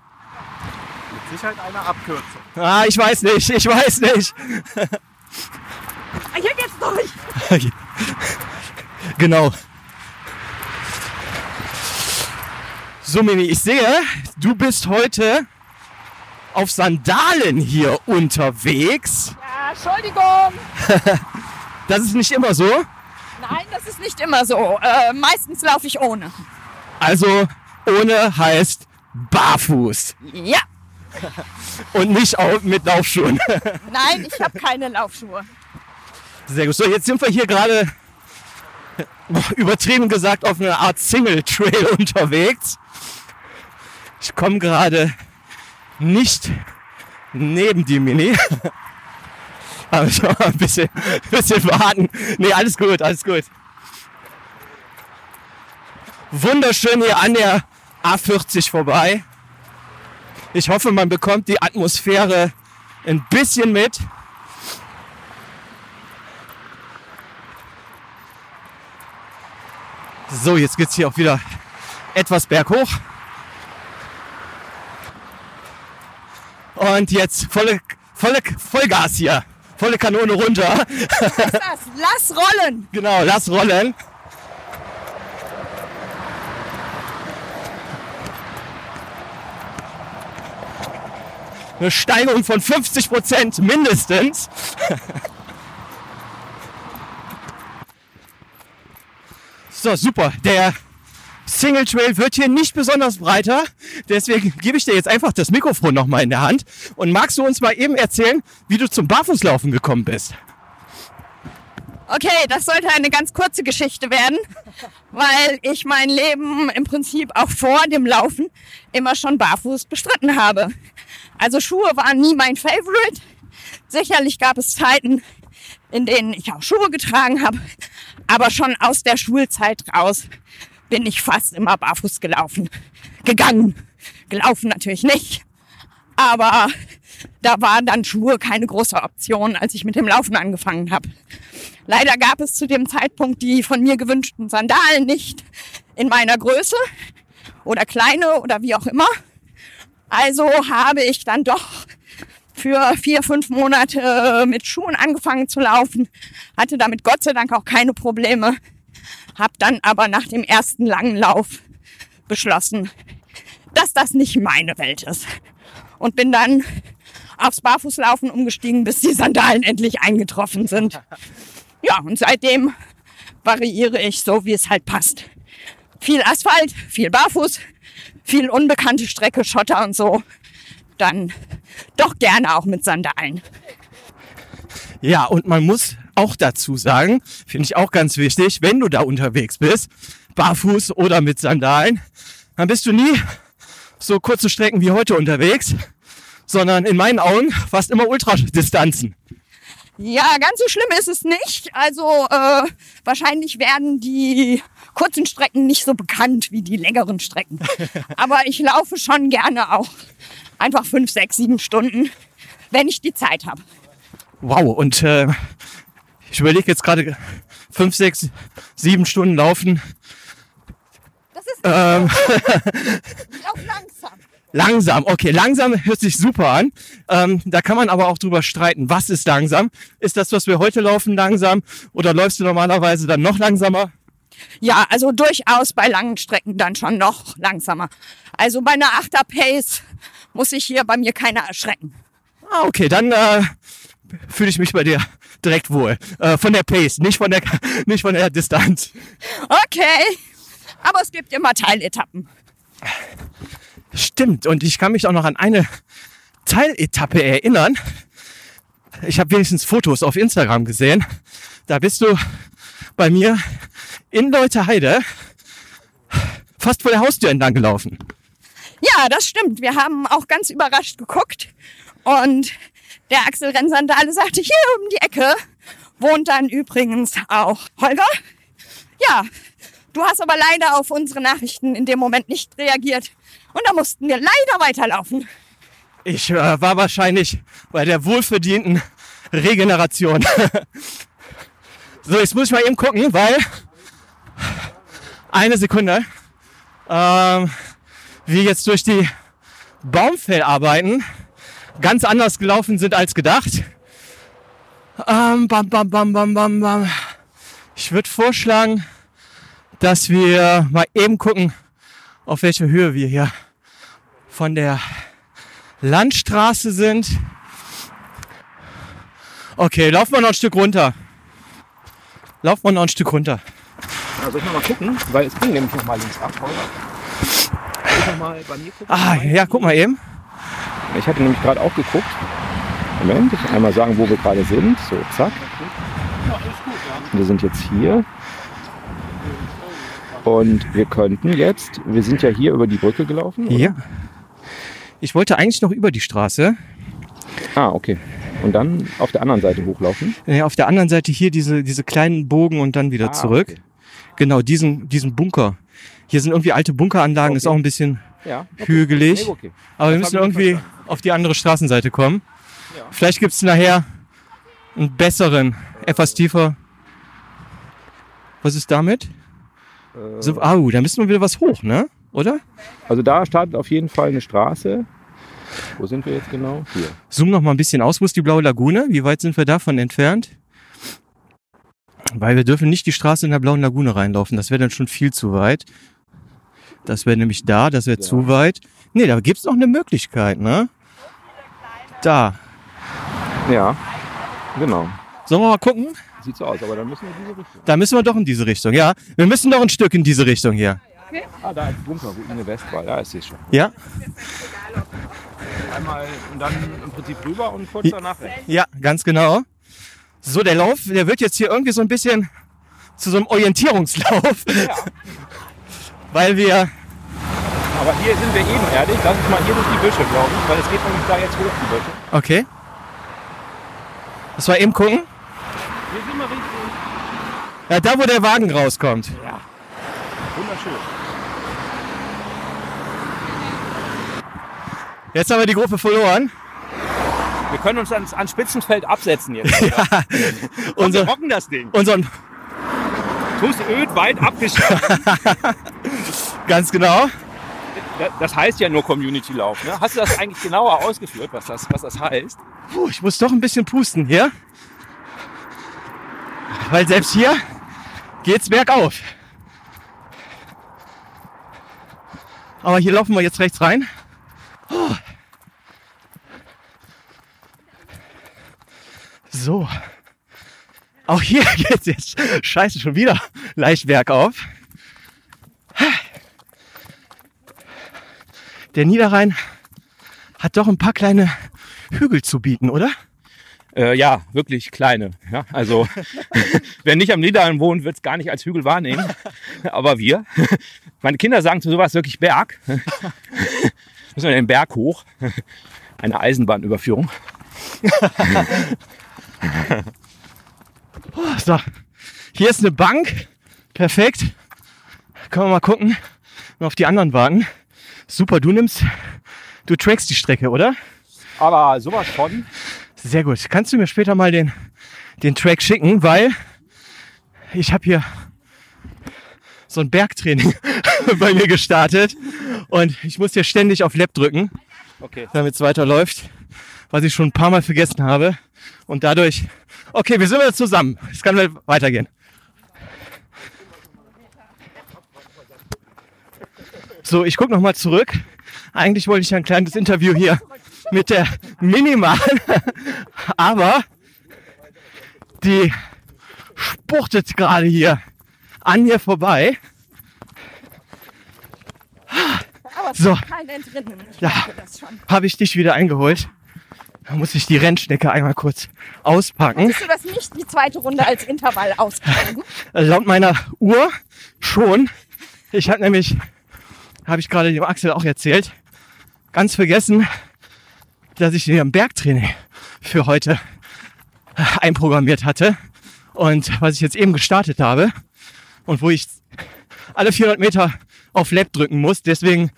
Sicherheit eine Abkürzung. Ah, ich weiß nicht, ich weiß nicht. Ah, Hier geht's durch. Genau. So, Mimi, ich sehe, du bist heute auf Sandalen hier unterwegs. Ja, Entschuldigung. Das ist nicht immer so. Nein, das ist nicht immer so. Äh, meistens laufe ich ohne. Also ohne heißt barfuß Ja, und nicht auch mit Laufschuhen. nein, ich habe keine Laufschuhe. Sehr gut. So, jetzt sind wir hier gerade übertrieben gesagt auf einer Art Single Trail unterwegs. Ich komme gerade nicht neben die Mini. Aber ich muss mal ein bisschen, bisschen warten. Nee, alles gut, alles gut. Wunderschön hier an der A40 vorbei. Ich hoffe, man bekommt die Atmosphäre ein bisschen mit. So, jetzt geht's hier auch wieder etwas berghoch. Und jetzt volle, volle, Vollgas hier. Volle Kanone runter. Das, lass rollen. Genau, lass rollen. Eine Steigerung von 50 Prozent mindestens. So, super. Der Single Trail wird hier nicht besonders breiter. Deswegen gebe ich dir jetzt einfach das Mikrofon nochmal in der Hand. Und magst du uns mal eben erzählen, wie du zum Barfußlaufen gekommen bist? Okay, das sollte eine ganz kurze Geschichte werden, weil ich mein Leben im Prinzip auch vor dem Laufen immer schon barfuß bestritten habe. Also Schuhe waren nie mein Favorite. Sicherlich gab es Zeiten, in denen ich auch Schuhe getragen habe, aber schon aus der Schulzeit raus bin ich fast immer barfuß gelaufen. Gegangen. Gelaufen natürlich nicht. Aber da waren dann Schuhe keine große Option, als ich mit dem Laufen angefangen habe. Leider gab es zu dem Zeitpunkt die von mir gewünschten Sandalen nicht in meiner Größe oder kleine oder wie auch immer. Also habe ich dann doch für vier, fünf Monate mit Schuhen angefangen zu laufen, hatte damit Gott sei Dank auch keine Probleme, habe dann aber nach dem ersten langen Lauf beschlossen, dass das nicht meine Welt ist und bin dann aufs Barfußlaufen umgestiegen, bis die Sandalen endlich eingetroffen sind. Ja, und seitdem variiere ich so, wie es halt passt. Viel Asphalt, viel Barfuß, viel unbekannte Strecke, Schotter und so. Dann doch gerne auch mit Sandalen. Ja, und man muss auch dazu sagen, finde ich auch ganz wichtig, wenn du da unterwegs bist, barfuß oder mit Sandalen, dann bist du nie so kurze Strecken wie heute unterwegs, sondern in meinen Augen fast immer Ultradistanzen. Ja, ganz so schlimm ist es nicht. Also äh, wahrscheinlich werden die kurzen Strecken nicht so bekannt wie die längeren Strecken. Aber ich laufe schon gerne auch einfach fünf, sechs, sieben Stunden, wenn ich die Zeit habe. Wow, und äh, ich überlege jetzt gerade fünf, sechs, sieben Stunden laufen. Das ist Ähm, langsam. Langsam, okay, langsam hört sich super an. Ähm, da kann man aber auch drüber streiten, was ist langsam? Ist das, was wir heute laufen, langsam? Oder läufst du normalerweise dann noch langsamer? Ja, also durchaus bei langen Strecken dann schon noch langsamer. Also bei einer Achter Pace muss sich hier bei mir keiner erschrecken. Ah, okay, dann äh, fühle ich mich bei dir direkt wohl. Äh, von der Pace, nicht von der, nicht von der Distanz. Okay. Aber es gibt immer Teiletappen. Stimmt. Und ich kann mich auch noch an eine Teiletappe erinnern. Ich habe wenigstens Fotos auf Instagram gesehen. Da bist du bei mir in Leuteheide fast vor der Haustür entlang gelaufen. Ja, das stimmt. Wir haben auch ganz überrascht geguckt. Und der Axel Rennsandale sagte, hier um die Ecke wohnt dann übrigens auch Holger. Ja, du hast aber leider auf unsere Nachrichten in dem Moment nicht reagiert. Und da mussten wir leider weiterlaufen. Ich äh, war wahrscheinlich bei der wohlverdienten Regeneration. so, jetzt muss ich mal eben gucken, weil eine Sekunde. Ähm, wir jetzt durch die Baumfellarbeiten ganz anders gelaufen sind als gedacht. Ähm, bam, bam, bam, bam, bam, bam. Ich würde vorschlagen, dass wir mal eben gucken, auf welche Höhe wir hier von der Landstraße sind. Okay, laufen wir noch ein Stück runter. Laufen wir noch ein Stück runter. Also ich mal gucken, weil es ging nämlich noch mal links ab. Holger. Soll ich noch mal bei mir gucken? Ah, ja, guck mal eben. Ich hatte nämlich gerade auch geguckt. Moment, ich einmal sagen, wo wir gerade sind. So, zack. Wir sind jetzt hier. Und wir könnten jetzt, wir sind ja hier über die Brücke gelaufen. oder? Hier. Ich wollte eigentlich noch über die Straße. Ah, okay. Und dann auf der anderen Seite hochlaufen. Äh, auf der anderen Seite hier diese, diese kleinen Bogen und dann wieder Ah, zurück. okay. Genau, diesen, diesen Bunker. Hier sind irgendwie alte Bunkeranlagen, ist Okay. auch ein bisschen Ja. Okay. hügelig. Nee. Aber wir Das müssen hab ich irgendwie auf die andere Straßenseite kommen. Ja. Vielleicht gibt es nachher einen besseren, etwas tiefer. Was ist damit? Äh, So, au, da müssen wir wieder was hoch, ne? Oder? Also da startet auf jeden Fall eine Straße. Wo sind wir jetzt genau? Hier. Zoom noch mal ein bisschen aus. Wo ist die blaue Lagune? Wie weit sind wir davon entfernt? Weil wir dürfen nicht die Straße in der blauen Lagune reinlaufen. Das wäre dann schon viel zu weit. Das wäre nämlich da, das wäre Ja. zu weit. Nee, da gibt's noch eine Möglichkeit, ne? Da. Ja, genau. Sollen wir mal gucken? Sieht so aus, aber dann müssen wir diese Richtung. Da müssen wir doch in diese Richtung, ja. Wir müssen doch ein Stück in diese Richtung hier. Ah, da ist Bunker, wo Inge West war. Ja, ich sehe schon. Ja? Einmal und dann im Prinzip rüber und kurz danach weg. Ja, ganz genau. So, der Lauf, der wird jetzt hier irgendwie so ein bisschen zu so einem Orientierungslauf. Weil wir Aber hier sind wir ebenerdig. Lass uns mal hier durch die Büsche, glaube ich, weil es geht nämlich da jetzt hoch, die Büsche. Okay. Das war eben gucken. Hier sind wir richtig Ja, da wo der Wagen rauskommt. wunderschön. Jetzt haben wir die Gruppe verloren. Wir können uns ans, ans Spitzenfeld absetzen jetzt. Ja. Und wir rocken das Ding. unseren, TuS Öd weit abgeschlossen. ganz genau. Das heißt ja nur Community Lauf. Ne? Hast du das eigentlich genauer ausgeführt, was das, was das heißt? Puh, ich muss doch ein bisschen pusten hier. Weil selbst hier geht's bergauf. Aber hier laufen wir jetzt rechts rein. So. Auch hier geht's jetzt, scheiße, schon wieder leicht bergauf. Der Niederrhein hat doch ein paar kleine Hügel zu bieten, oder? Äh, ja, wirklich kleine. Ja? Also wer nicht am Niederrhein wohnt, wird es gar nicht als Hügel wahrnehmen. Aber wir. Meine Kinder sagen zu sowas wirklich Berg. Müssen wir den Berg hoch. Eine Eisenbahnüberführung. So, hier ist eine Bank. Perfekt. Können wir mal gucken und auf die anderen warten. Super, du nimmst, du trackst die Strecke, oder? Aber sowas von. Sehr gut. Kannst du mir später mal den, den Track schicken, weil ich habe hier so ein Bergtraining bei mir gestartet und ich muss hier ständig auf Lab drücken, Okay. damit es weiterläuft, was ich schon ein paar Mal vergessen habe und dadurch, okay, wir sind wieder zusammen. Es kann weitergehen. So, ich gucke nochmal zurück. Eigentlich wollte ich ja ein kleines Interview hier mit der Mini machen, aber die spuchtet gerade hier an mir vorbei. Aber So. Ja. Habe ich dich wieder eingeholt. Da muss ich die Rennschnecke einmal kurz auspacken. Hast du das nicht die zweite Runde als Intervall? Äh, Laut meiner Uhr schon. Ich habe nämlich, habe ich gerade dem Axel auch erzählt, ganz vergessen, dass ich ein Bergtraining für heute einprogrammiert hatte. Und was ich jetzt eben gestartet habe und wo ich alle 400 Meter auf Lab drücken muss. Deswegen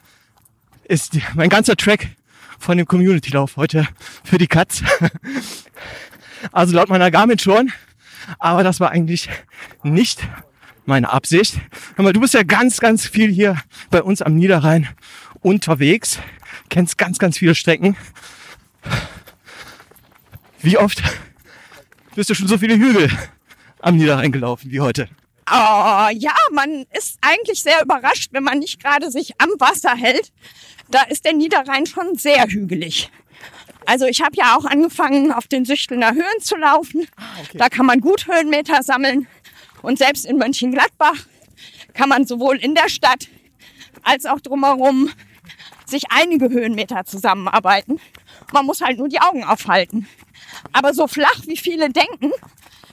ist mein ganzer Track von dem Community-Lauf heute für die Katz. Also laut meiner Garmin schon. Aber das war eigentlich nicht meine Absicht. Hör mal, du bist ja ganz, ganz viel hier bei uns am Niederrhein unterwegs. Kennst ganz, ganz viele Strecken. Wie oft bist du schon so viele Hügel am Niederrhein gelaufen wie heute? Oh, ja, man ist eigentlich sehr überrascht, wenn man nicht gerade sich am Wasser hält. Da ist der Niederrhein schon sehr hügelig. Also ich habe ja auch angefangen, auf den Süchtelner Höhen zu laufen. Da kann man gut Höhenmeter sammeln. Und selbst in Mönchengladbach kann man sowohl in der Stadt als auch drumherum sich einige Höhenmeter zusammenarbeiten. Man muss halt nur die Augen aufhalten. Aber so flach, wie viele denken,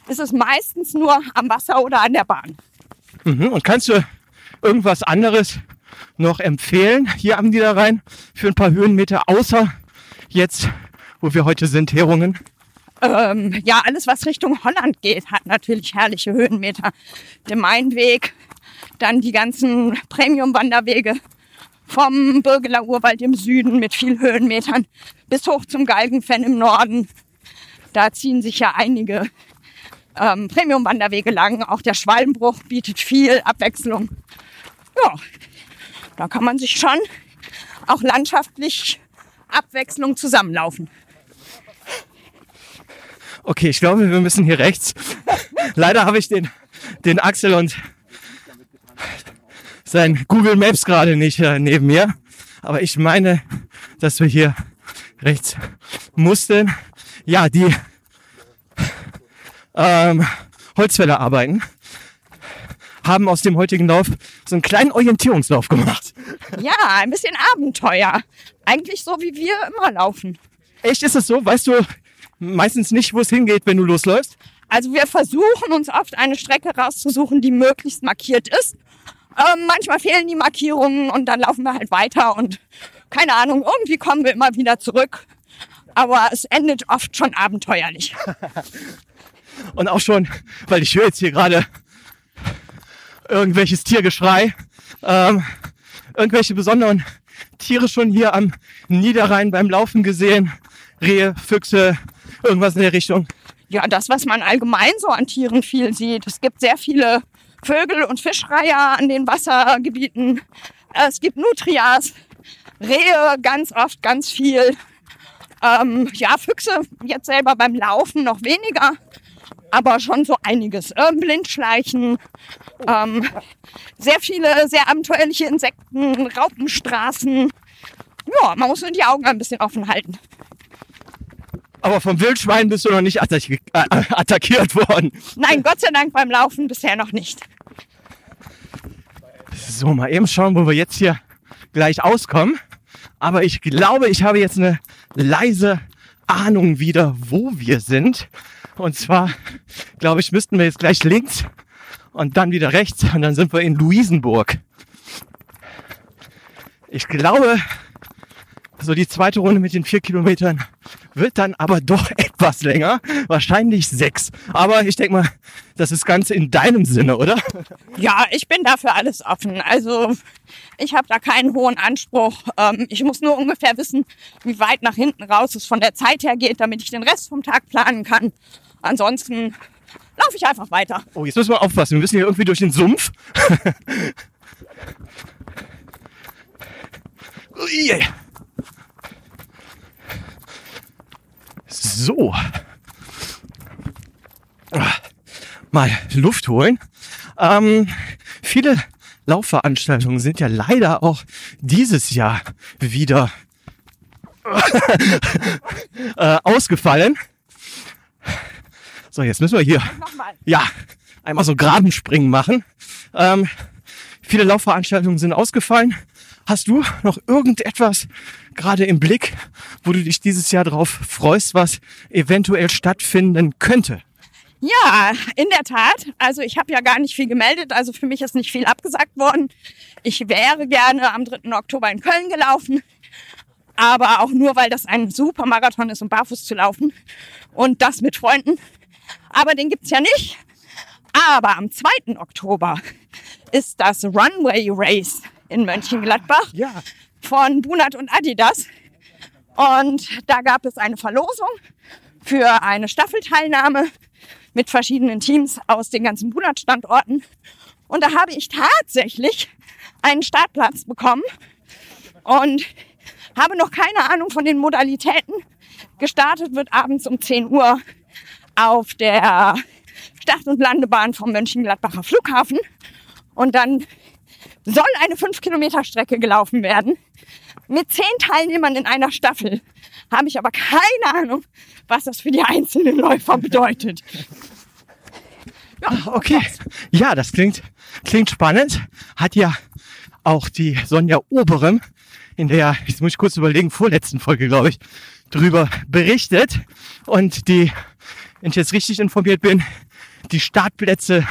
ist es meistens nur am Wasser oder an der Bahn. Mhm. Und kannst du irgendwas anderes noch empfehlen hier am Niederrhein für ein paar Höhenmeter, außer jetzt, wo wir heute sind, Herungen? Ähm, ja, alles, was Richtung Holland geht, hat natürlich herrliche Höhenmeter. Der Mainweg, dann die ganzen Premium-Wanderwege vom Birgeler Urwald im Süden mit viel Höhenmetern bis hoch zum Galgenfenn im Norden. Da ziehen sich ja einige ähm, Premium-Wanderwege lang. Auch der Schwalbenbruch bietet viel Abwechslung. Ja, da kann man sich schon auch landschaftlich Abwechslung zusammenlaufen. Okay, ich glaube, wir müssen hier rechts. Leider habe ich den, den Axel und sein Google Maps gerade nicht äh, neben mir. Aber ich meine, dass wir hier rechts mussten. Ja, die ähm, Holzfäller arbeiten haben aus dem heutigen Lauf so einen kleinen Orientierungslauf gemacht. Ja, ein bisschen Abenteuer. Eigentlich so, wie wir immer laufen. Echt, ist es so? Weißt du meistens nicht, wo es hingeht, wenn du losläufst? Also wir versuchen uns oft eine Strecke rauszusuchen, die möglichst markiert ist. Ähm, manchmal fehlen die Markierungen und dann laufen wir halt weiter und keine Ahnung, irgendwie kommen wir immer wieder zurück. Aber es endet oft schon abenteuerlich. Und auch schon, weil ich höre jetzt hier gerade irgendwelches Tiergeschrei, ähm, irgendwelche besonderen Tiere schon hier am Niederrhein beim Laufen gesehen. Rehe, Füchse, irgendwas in der Richtung. Ja, das, was man allgemein so an Tieren viel sieht. Es gibt sehr viele Vögel und Fischreiher an den Wassergebieten. Es gibt Nutrias, Rehe ganz oft, ganz viel. Ähm, ja, Füchse jetzt selber beim Laufen noch weniger, aber schon so einiges. Ähm, Blindschleichen, ähm, sehr viele sehr abenteuerliche Insekten, Raupenstraßen. Ja, man muss nur die Augen ein bisschen offen halten. Aber vom Wildschwein bist du noch nicht attacki äh, attackiert worden. Nein, Gott sei Dank beim Laufen bisher noch nicht. So, mal eben schauen, wo wir jetzt hier gleich auskommen. Aber ich glaube, ich habe jetzt eine leise Ahnung wieder, wo wir sind. Und zwar, glaube ich, müssten wir jetzt gleich links und dann wieder rechts und dann sind wir in Luisenburg. Ich glaube, so die zweite Runde mit den vier Kilometern wird dann aber doch etwas länger. Wahrscheinlich sechs. Aber ich denke mal, das ist ganz in deinem Sinne, oder? Ja, ich bin dafür alles offen. Also ich habe da keinen hohen Anspruch. Ähm, ich muss nur ungefähr wissen, wie weit nach hinten raus es von der Zeit her geht, damit ich den Rest vom Tag planen kann. Ansonsten laufe ich einfach weiter. Oh, jetzt müssen wir aufpassen. Wir müssen hier irgendwie durch den Sumpf. Ui. So. Mal Luft holen. Ähm, viele Laufveranstaltungen sind ja leider auch dieses Jahr wieder äh, ausgefallen. So, jetzt müssen wir hier, ja, einmal so Grabenspringen machen. Ähm, viele Laufveranstaltungen sind ausgefallen. Hast du noch irgendetwas gerade im Blick, wo du dich dieses Jahr drauf freust, was eventuell stattfinden könnte? Ja, in der Tat. Also ich habe ja gar nicht viel gemeldet, also für mich ist nicht viel abgesagt worden. Ich wäre gerne am 3. Oktober in Köln gelaufen, aber auch nur, weil das ein super Marathon ist, um barfuß zu laufen und das mit Freunden. Aber den gibt's ja nicht. Aber am 2. Oktober ist das Runway Race in Mönchengladbach Ja. von Bunat und Adidas. Und da gab es eine Verlosung für eine Staffelteilnahme mit verschiedenen Teams aus den ganzen Bunat-Standorten. Und da habe ich tatsächlich einen Startplatz bekommen und habe noch keine Ahnung von den Modalitäten. Gestartet wird abends um 10 Uhr auf der Start- und Landebahn vom Mönchengladbacher Flughafen. Und dann soll eine 5-Kilometer-Strecke gelaufen werden mit zehn Teilnehmern in einer Staffel. Habe ich aber keine Ahnung, was das für die einzelnen Läufer bedeutet. Okay. Ja, das klingt, klingt spannend. Hat ja auch die Sonja Oberem in der, jetzt muss ich kurz überlegen, vorletzten Folge, glaube ich, drüber berichtet. Und die, wenn ich jetzt richtig informiert bin, die Startplätze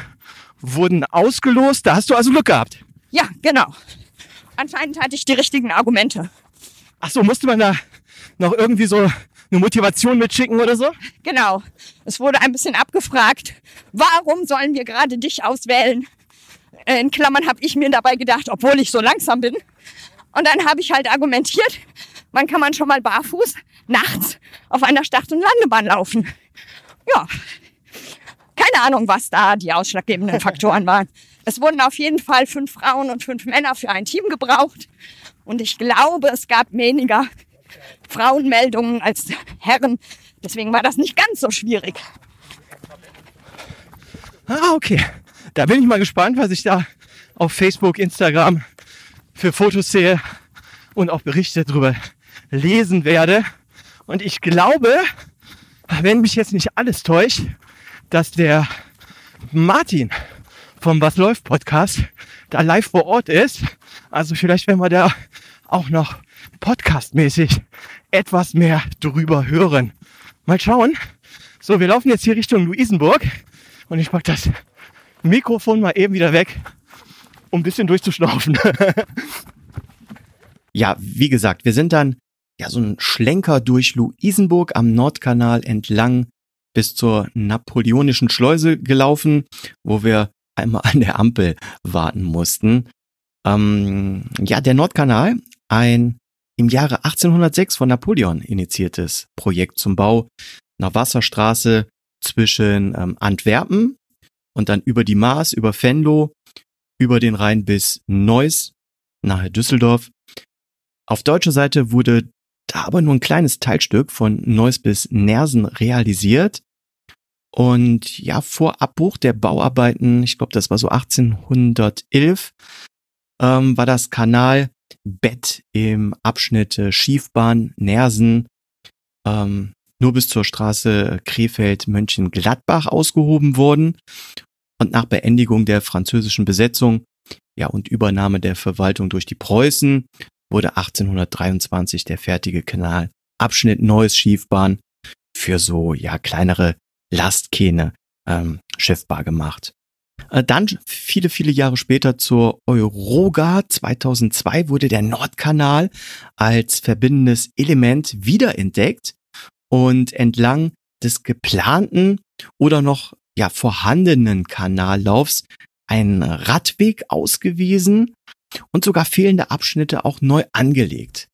wurden ausgelost. Da hast du also Glück gehabt. Ja, genau. Anscheinend hatte ich die richtigen Argumente. Ach so, musste man da noch irgendwie so eine Motivation mitschicken oder so? Genau. Es wurde ein bisschen abgefragt, warum sollen wir gerade dich auswählen? Äh, In Klammern habe ich mir dabei gedacht, obwohl ich so langsam bin. Und dann habe ich halt argumentiert, wann kann man schon mal barfuß nachts auf einer Start- und Landebahn laufen? Ja, keine Ahnung, was da die ausschlaggebenden Faktoren waren. Es wurden auf jeden Fall fünf Frauen und fünf Männer für ein Team gebraucht. Und ich glaube, es gab weniger Frauenmeldungen als Herren. Deswegen war das nicht ganz so schwierig. Ah, okay. Da bin ich mal gespannt, was ich da auf Facebook, Instagram für Fotos sehe und auch Berichte darüber lesen werde. Und ich glaube, wenn mich jetzt nicht alles täuscht, dass der Martin vom Was läuft Podcast da live vor Ort ist. Also vielleicht werden wir da auch noch podcastmäßig etwas mehr drüber hören. Mal schauen. So, wir laufen jetzt hier Richtung Luisenburg und ich pack das Mikrofon mal eben wieder weg, um ein bisschen durchzuschnaufen. Ja, wie gesagt, wir sind dann ja so ein Schlenker durch Luisenburg am Nordkanal entlang bis zur Napoleonischen Schleuse gelaufen, wo wir einmal an der Ampel warten mussten. Ähm, ja, der Nordkanal, ein im Jahre 1806 von Napoleon initiiertes Projekt zum Bau einer Wasserstraße zwischen ähm, Antwerpen und dann über die Maas, über Venlo, über den Rhein bis Neuss, nahe Düsseldorf. Auf deutscher Seite wurde da aber nur ein kleines Teilstück von Neuss bis Nersen realisiert. Und ja, vor Abbruch der Bauarbeiten, ich glaube, das war so 1811, ähm, war das Kanalbett im Abschnitt äh, Schiefbahn Nersen ähm, nur bis zur Straße Krefeld-Mönchengladbach ausgehoben worden. Und nach Beendigung der französischen Besetzung ja, und Übernahme der Verwaltung durch die Preußen wurde 1823 der fertige Kanalabschnitt Neues Schiefbahn für so ja kleinere Lastkähne ähm, schiffbar gemacht. Äh, Dann viele, viele Jahre später zur Euroga 2002 wurde der Nordkanal als verbindendes Element wiederentdeckt und entlang des geplanten oder noch ja vorhandenen Kanallaufs ein Radweg ausgewiesen und sogar fehlende Abschnitte auch neu angelegt.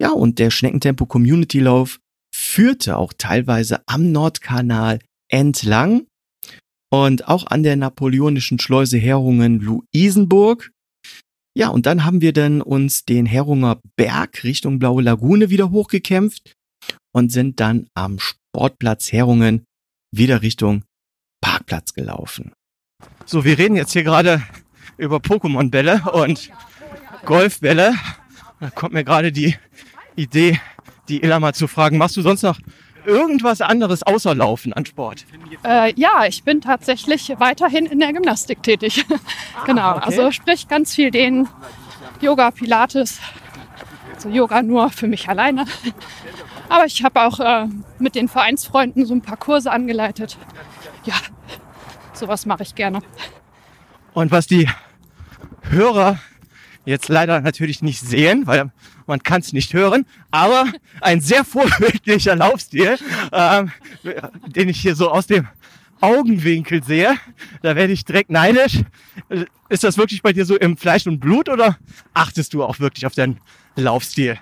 Ja, und der Schneckentempo Community Lauf führte auch teilweise am Nordkanal entlang und auch an der napoleonischen Schleuse Herungen Luisenburg. Ja, und dann haben wir dann uns den Herunger Berg Richtung Blaue Lagune wieder hochgekämpft und sind dann am Sportplatz Herungen wieder Richtung Parkplatz gelaufen. So, wir reden jetzt hier gerade über Pokémon-Bälle und Golfbälle. Da kommt mir gerade die Idee, die Illa mal zu fragen, machst du sonst noch irgendwas anderes außer Laufen an Sport? Äh, ja, ich bin tatsächlich weiterhin in der Gymnastik tätig. genau, okay. also sprich ganz viel den Yoga, Pilates, also Yoga nur für mich alleine. Aber ich habe auch äh, mit den Vereinsfreunden so ein paar Kurse angeleitet. Ja, sowas mache ich gerne. Und was die Hörer jetzt leider natürlich nicht sehen, weil man kann es nicht hören, aber ein sehr vorbildlicher Laufstil, ähm, den ich hier so aus dem Augenwinkel sehe. Da werde ich direkt neidisch. Ist das wirklich bei dir so im Fleisch und Blut oder achtest du auch wirklich auf deinen Laufstil?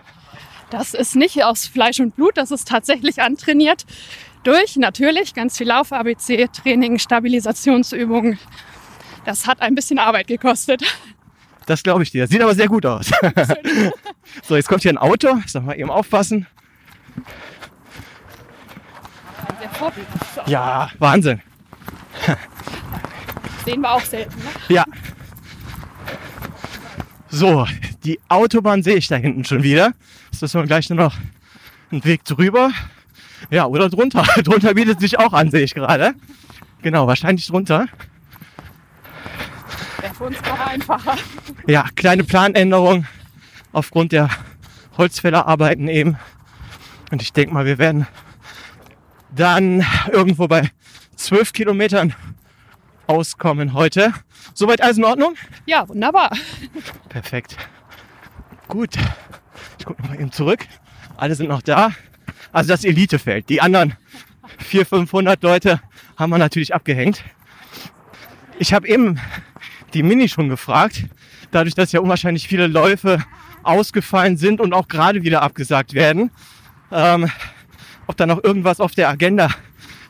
Das ist nicht aus Fleisch und Blut, das ist tatsächlich antrainiert durch natürlich ganz viel Lauf-ABC-Training, Stabilisationsübungen. Das hat ein bisschen Arbeit gekostet. Das glaube ich dir. Sieht aber sehr gut aus. so, jetzt kommt hier ein Auto. Ich sag mal eben aufpassen. Ja, Wahnsinn. Sehen wir auch selten. Ne? Ja. So, die Autobahn sehe ich da hinten schon wieder. Jetzt müssen wir gleich nur noch einen Weg drüber. Ja, oder drunter. drunter bietet sich auch an, sehe ich gerade. Genau, wahrscheinlich drunter. Wäre für uns gerade einfacher. Ja, kleine Planänderung aufgrund der Holzfällerarbeiten eben. Und ich denke mal, wir werden dann irgendwo bei 12 Kilometern auskommen heute. Soweit alles in Ordnung? Ja, wunderbar. Perfekt. Gut. Ich gucke nochmal eben zurück. Alle sind noch da. Also das Elitefeld. Die anderen 400, 500 Leute haben wir natürlich abgehängt. Ich habe eben die Mini schon gefragt, dadurch, dass ja unwahrscheinlich viele Läufe ausgefallen sind und auch gerade wieder abgesagt werden, ähm, ob da noch irgendwas auf der Agenda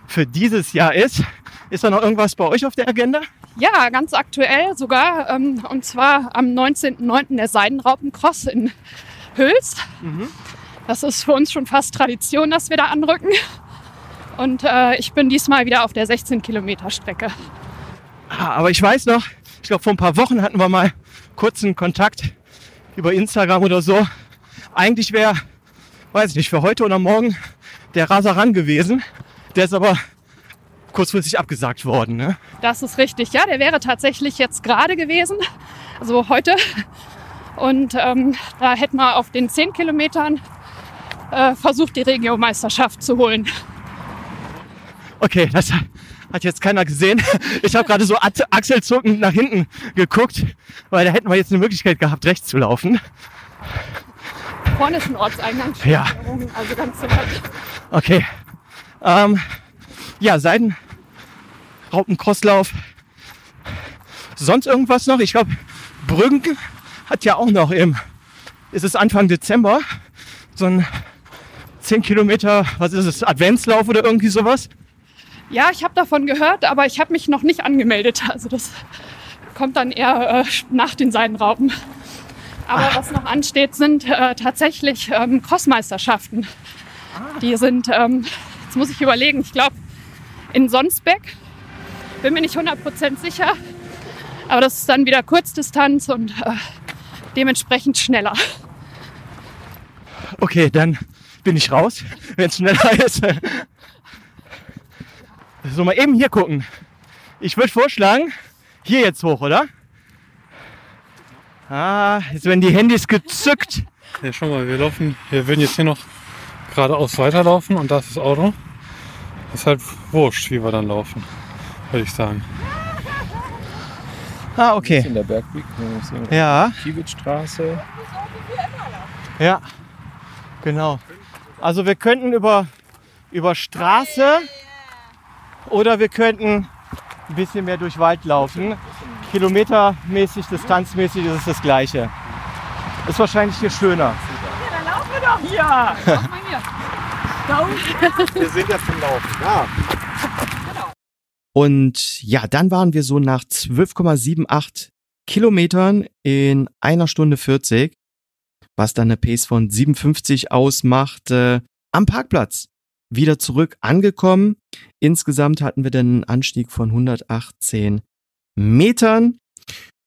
für dieses Jahr ist. Ist da noch irgendwas bei euch auf der Agenda? Ja, ganz aktuell sogar. Ähm, und zwar am 19.09. der Seidenraupencross in Hüls. Das ist für uns schon fast Tradition, dass wir da anrücken. Und äh, ich bin diesmal wieder auf der 16 Kilometer Strecke. Ah, Aber ich weiß noch, ich glaube vor ein paar Wochen hatten wir mal kurzen Kontakt über Instagram oder so. Eigentlich wäre, weiß ich nicht, für heute oder morgen der Rasaran gewesen. Der ist aber kurzfristig abgesagt worden. Ne? Das ist richtig. Ja, der wäre tatsächlich jetzt gerade gewesen. Also heute. Und ähm, da hätten wir auf den 10 Kilometern äh, versucht, die Regiomeisterschaft zu holen. Okay, das hat jetzt keiner gesehen. Ich habe gerade so achselzuckend nach hinten geguckt, weil da hätten wir jetzt eine Möglichkeit gehabt, rechts zu laufen. Vorne ist ein Ortseingang. Ja. Also ganz. Okay. Ähm, ja, Seiden, Raupencrosslauf. Sonst irgendwas noch? Ich glaube, Brüggen hat ja auch noch im, ist es Anfang Dezember, so ein 10 Kilometer, was ist es, Adventslauf oder irgendwie sowas? Ja, ich habe davon gehört, aber ich habe mich noch nicht angemeldet. Also das kommt dann eher äh, nach den Seidenraupen. Aber was noch ansteht, sind äh, tatsächlich ähm, Crossmeisterschaften. Die sind, ähm, jetzt muss ich überlegen, ich glaube in Sonsbeck. Bin mir nicht 100% sicher. Aber das ist dann wieder Kurzdistanz und äh, dementsprechend schneller. Okay, dann bin ich raus, wenn es schneller ist. So, mal eben hier gucken. Ich würde vorschlagen, hier jetzt hoch, oder? Ah, jetzt werden die Handys gezückt. Ja, schau mal, wir laufen, wir würden jetzt hier noch geradeaus weiterlaufen und das ist das Auto. Ist halt wurscht, wie wir dann laufen, würde ich sagen. Ah, okay. In der Bergweg, Ja, Kiewitzstraße. ja. Genau. Also wir könnten über, über Straße oder wir könnten ein bisschen mehr durch Wald laufen. Kilometermäßig, distanzmäßig ist es das gleiche. Ist wahrscheinlich hier schöner. Wir sind ja zum Laufen. Ja. Und ja, dann waren wir so nach 12,78 Kilometern in einer Stunde 40, was dann eine Pace von 57 ausmacht, äh, am Parkplatz. Wieder zurück angekommen. Insgesamt hatten wir dann einen Anstieg von 118 Metern.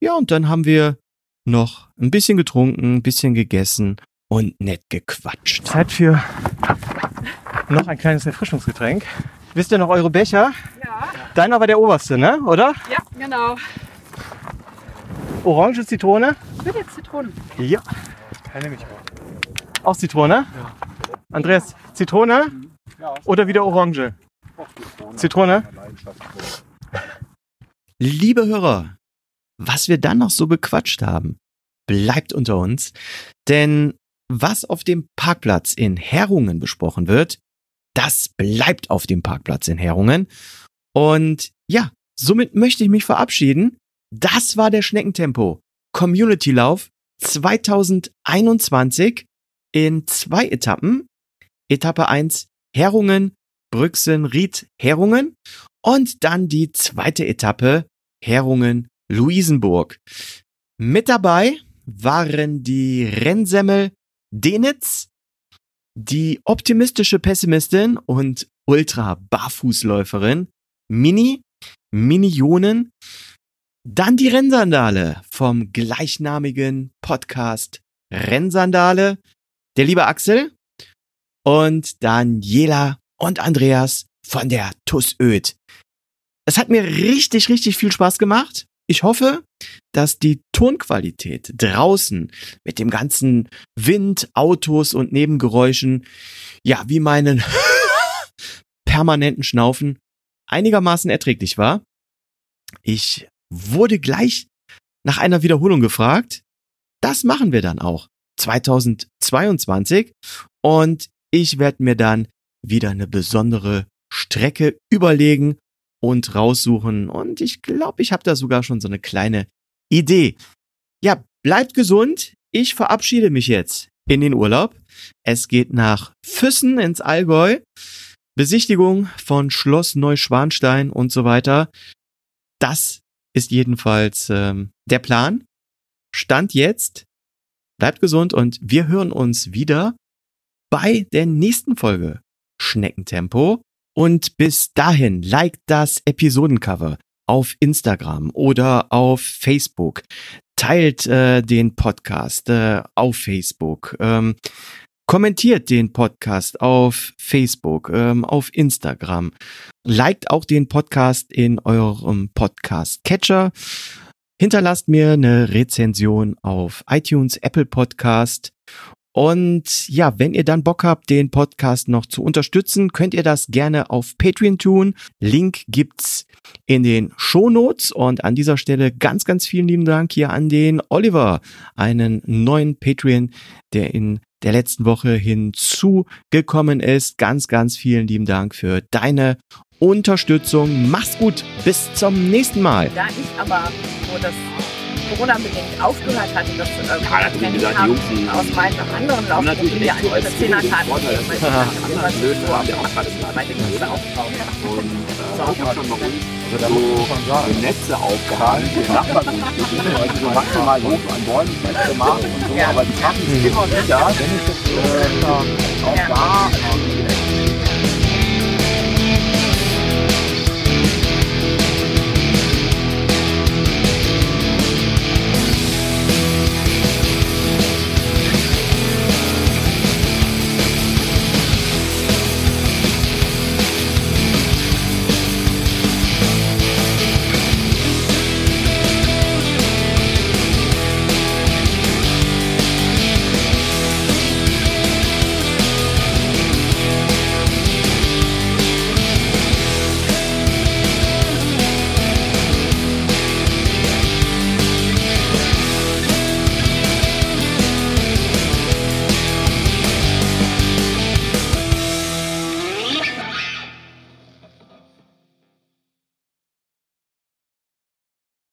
Ja, und dann haben wir noch ein bisschen getrunken, ein bisschen gegessen und nett gequatscht. Zeit für Noch ein kleines Erfrischungsgetränk. Wisst ihr noch eure Becher? Ja, Deiner war der oberste, ne? Oder? ja, genau. Orange, Zitrone? Bitte Zitronen. Ja. Keine mich mehr. Auch Zitrone? Andreas, Zitrone? Oder wieder Orange? Zitrone? Liebe Hörer, was wir dann noch so bequatscht haben, bleibt unter uns, denn was auf dem Parkplatz in Herrungen besprochen wird, das bleibt auf dem Parkplatz in Herrungen. Und ja, somit möchte ich mich verabschieden. Das war der Schneckentempo Community Lauf 2021 in zwei Etappen. Etappe 1 Herrungen, Brüxen, Ried, Herrungen und dann die zweite Etappe Herrungen, Luisenburg. Mit dabei waren die Rennsemmel Denitz, die optimistische Pessimistin und Ultra-Barfußläuferin Mini, Minionen, dann die Rennsandale vom gleichnamigen Podcast Rennsandale, der liebe Axel und Daniela und Andreas von der TUS Öd. Es hat mir richtig, richtig viel Spaß gemacht. Ich hoffe, dass die Tonqualität draußen mit dem ganzen Wind, Autos und Nebengeräuschen, ja, wie meinen permanenten Schnaufen, einigermaßen erträglich war. Ich wurde gleich nach einer Wiederholung gefragt. Das machen wir dann auch 2022 und ich werde mir dann wieder eine besondere Strecke überlegen und raussuchen. Und ich glaube, ich habe da sogar schon so eine kleine Idee. Ja, bleibt gesund. Ich verabschiede mich jetzt in den Urlaub. Es geht nach Füssen ins Allgäu. Besichtigung von Schloss Neuschwanstein und so weiter. Das ist jedenfalls ähm, der Plan. Stand jetzt. Bleibt gesund und wir hören uns wieder bei der nächsten Folge Schneckentempo. Und bis dahin, liked das Episodencover auf Instagram oder auf Facebook. Teilt äh, den Podcast äh, auf Facebook. Ähm, kommentiert den Podcast auf Facebook, ähm, auf Instagram. Liked auch den Podcast in eurem Podcast-Catcher. Hinterlasst mir eine Rezension auf iTunes, Apple Podcast und ja, wenn ihr dann Bock habt, den Podcast noch zu unterstützen, könnt ihr das gerne auf Patreon tun. Link gibt's in den Shownotes und an dieser Stelle ganz, ganz vielen lieben Dank hier an den Oliver, einen neuen Patreon, der in der letzten Woche hinzugekommen ist. Ganz, ganz vielen lieben Dank für deine Unterstützung. Mach's gut. Bis zum nächsten Mal. Da ich aber, wo das Corona-bedingt aufgehört hatte, das ähm, Ja, Training wie gesagt, die Jungs, die aus meinen anderen haben natürlich nicht so als eine Zehnerkarte Vorteil, gegeben, weil das ich ist immer so auf bei den Gruppe aufgebaut Und äh, ich habe schon bei uns Also so Netze aufgehangen, die Nachbargrundstücke, weil die so maximal hoch an Bäumen Netze machen und so, aber die schaffen es immer wieder, äh, auch da,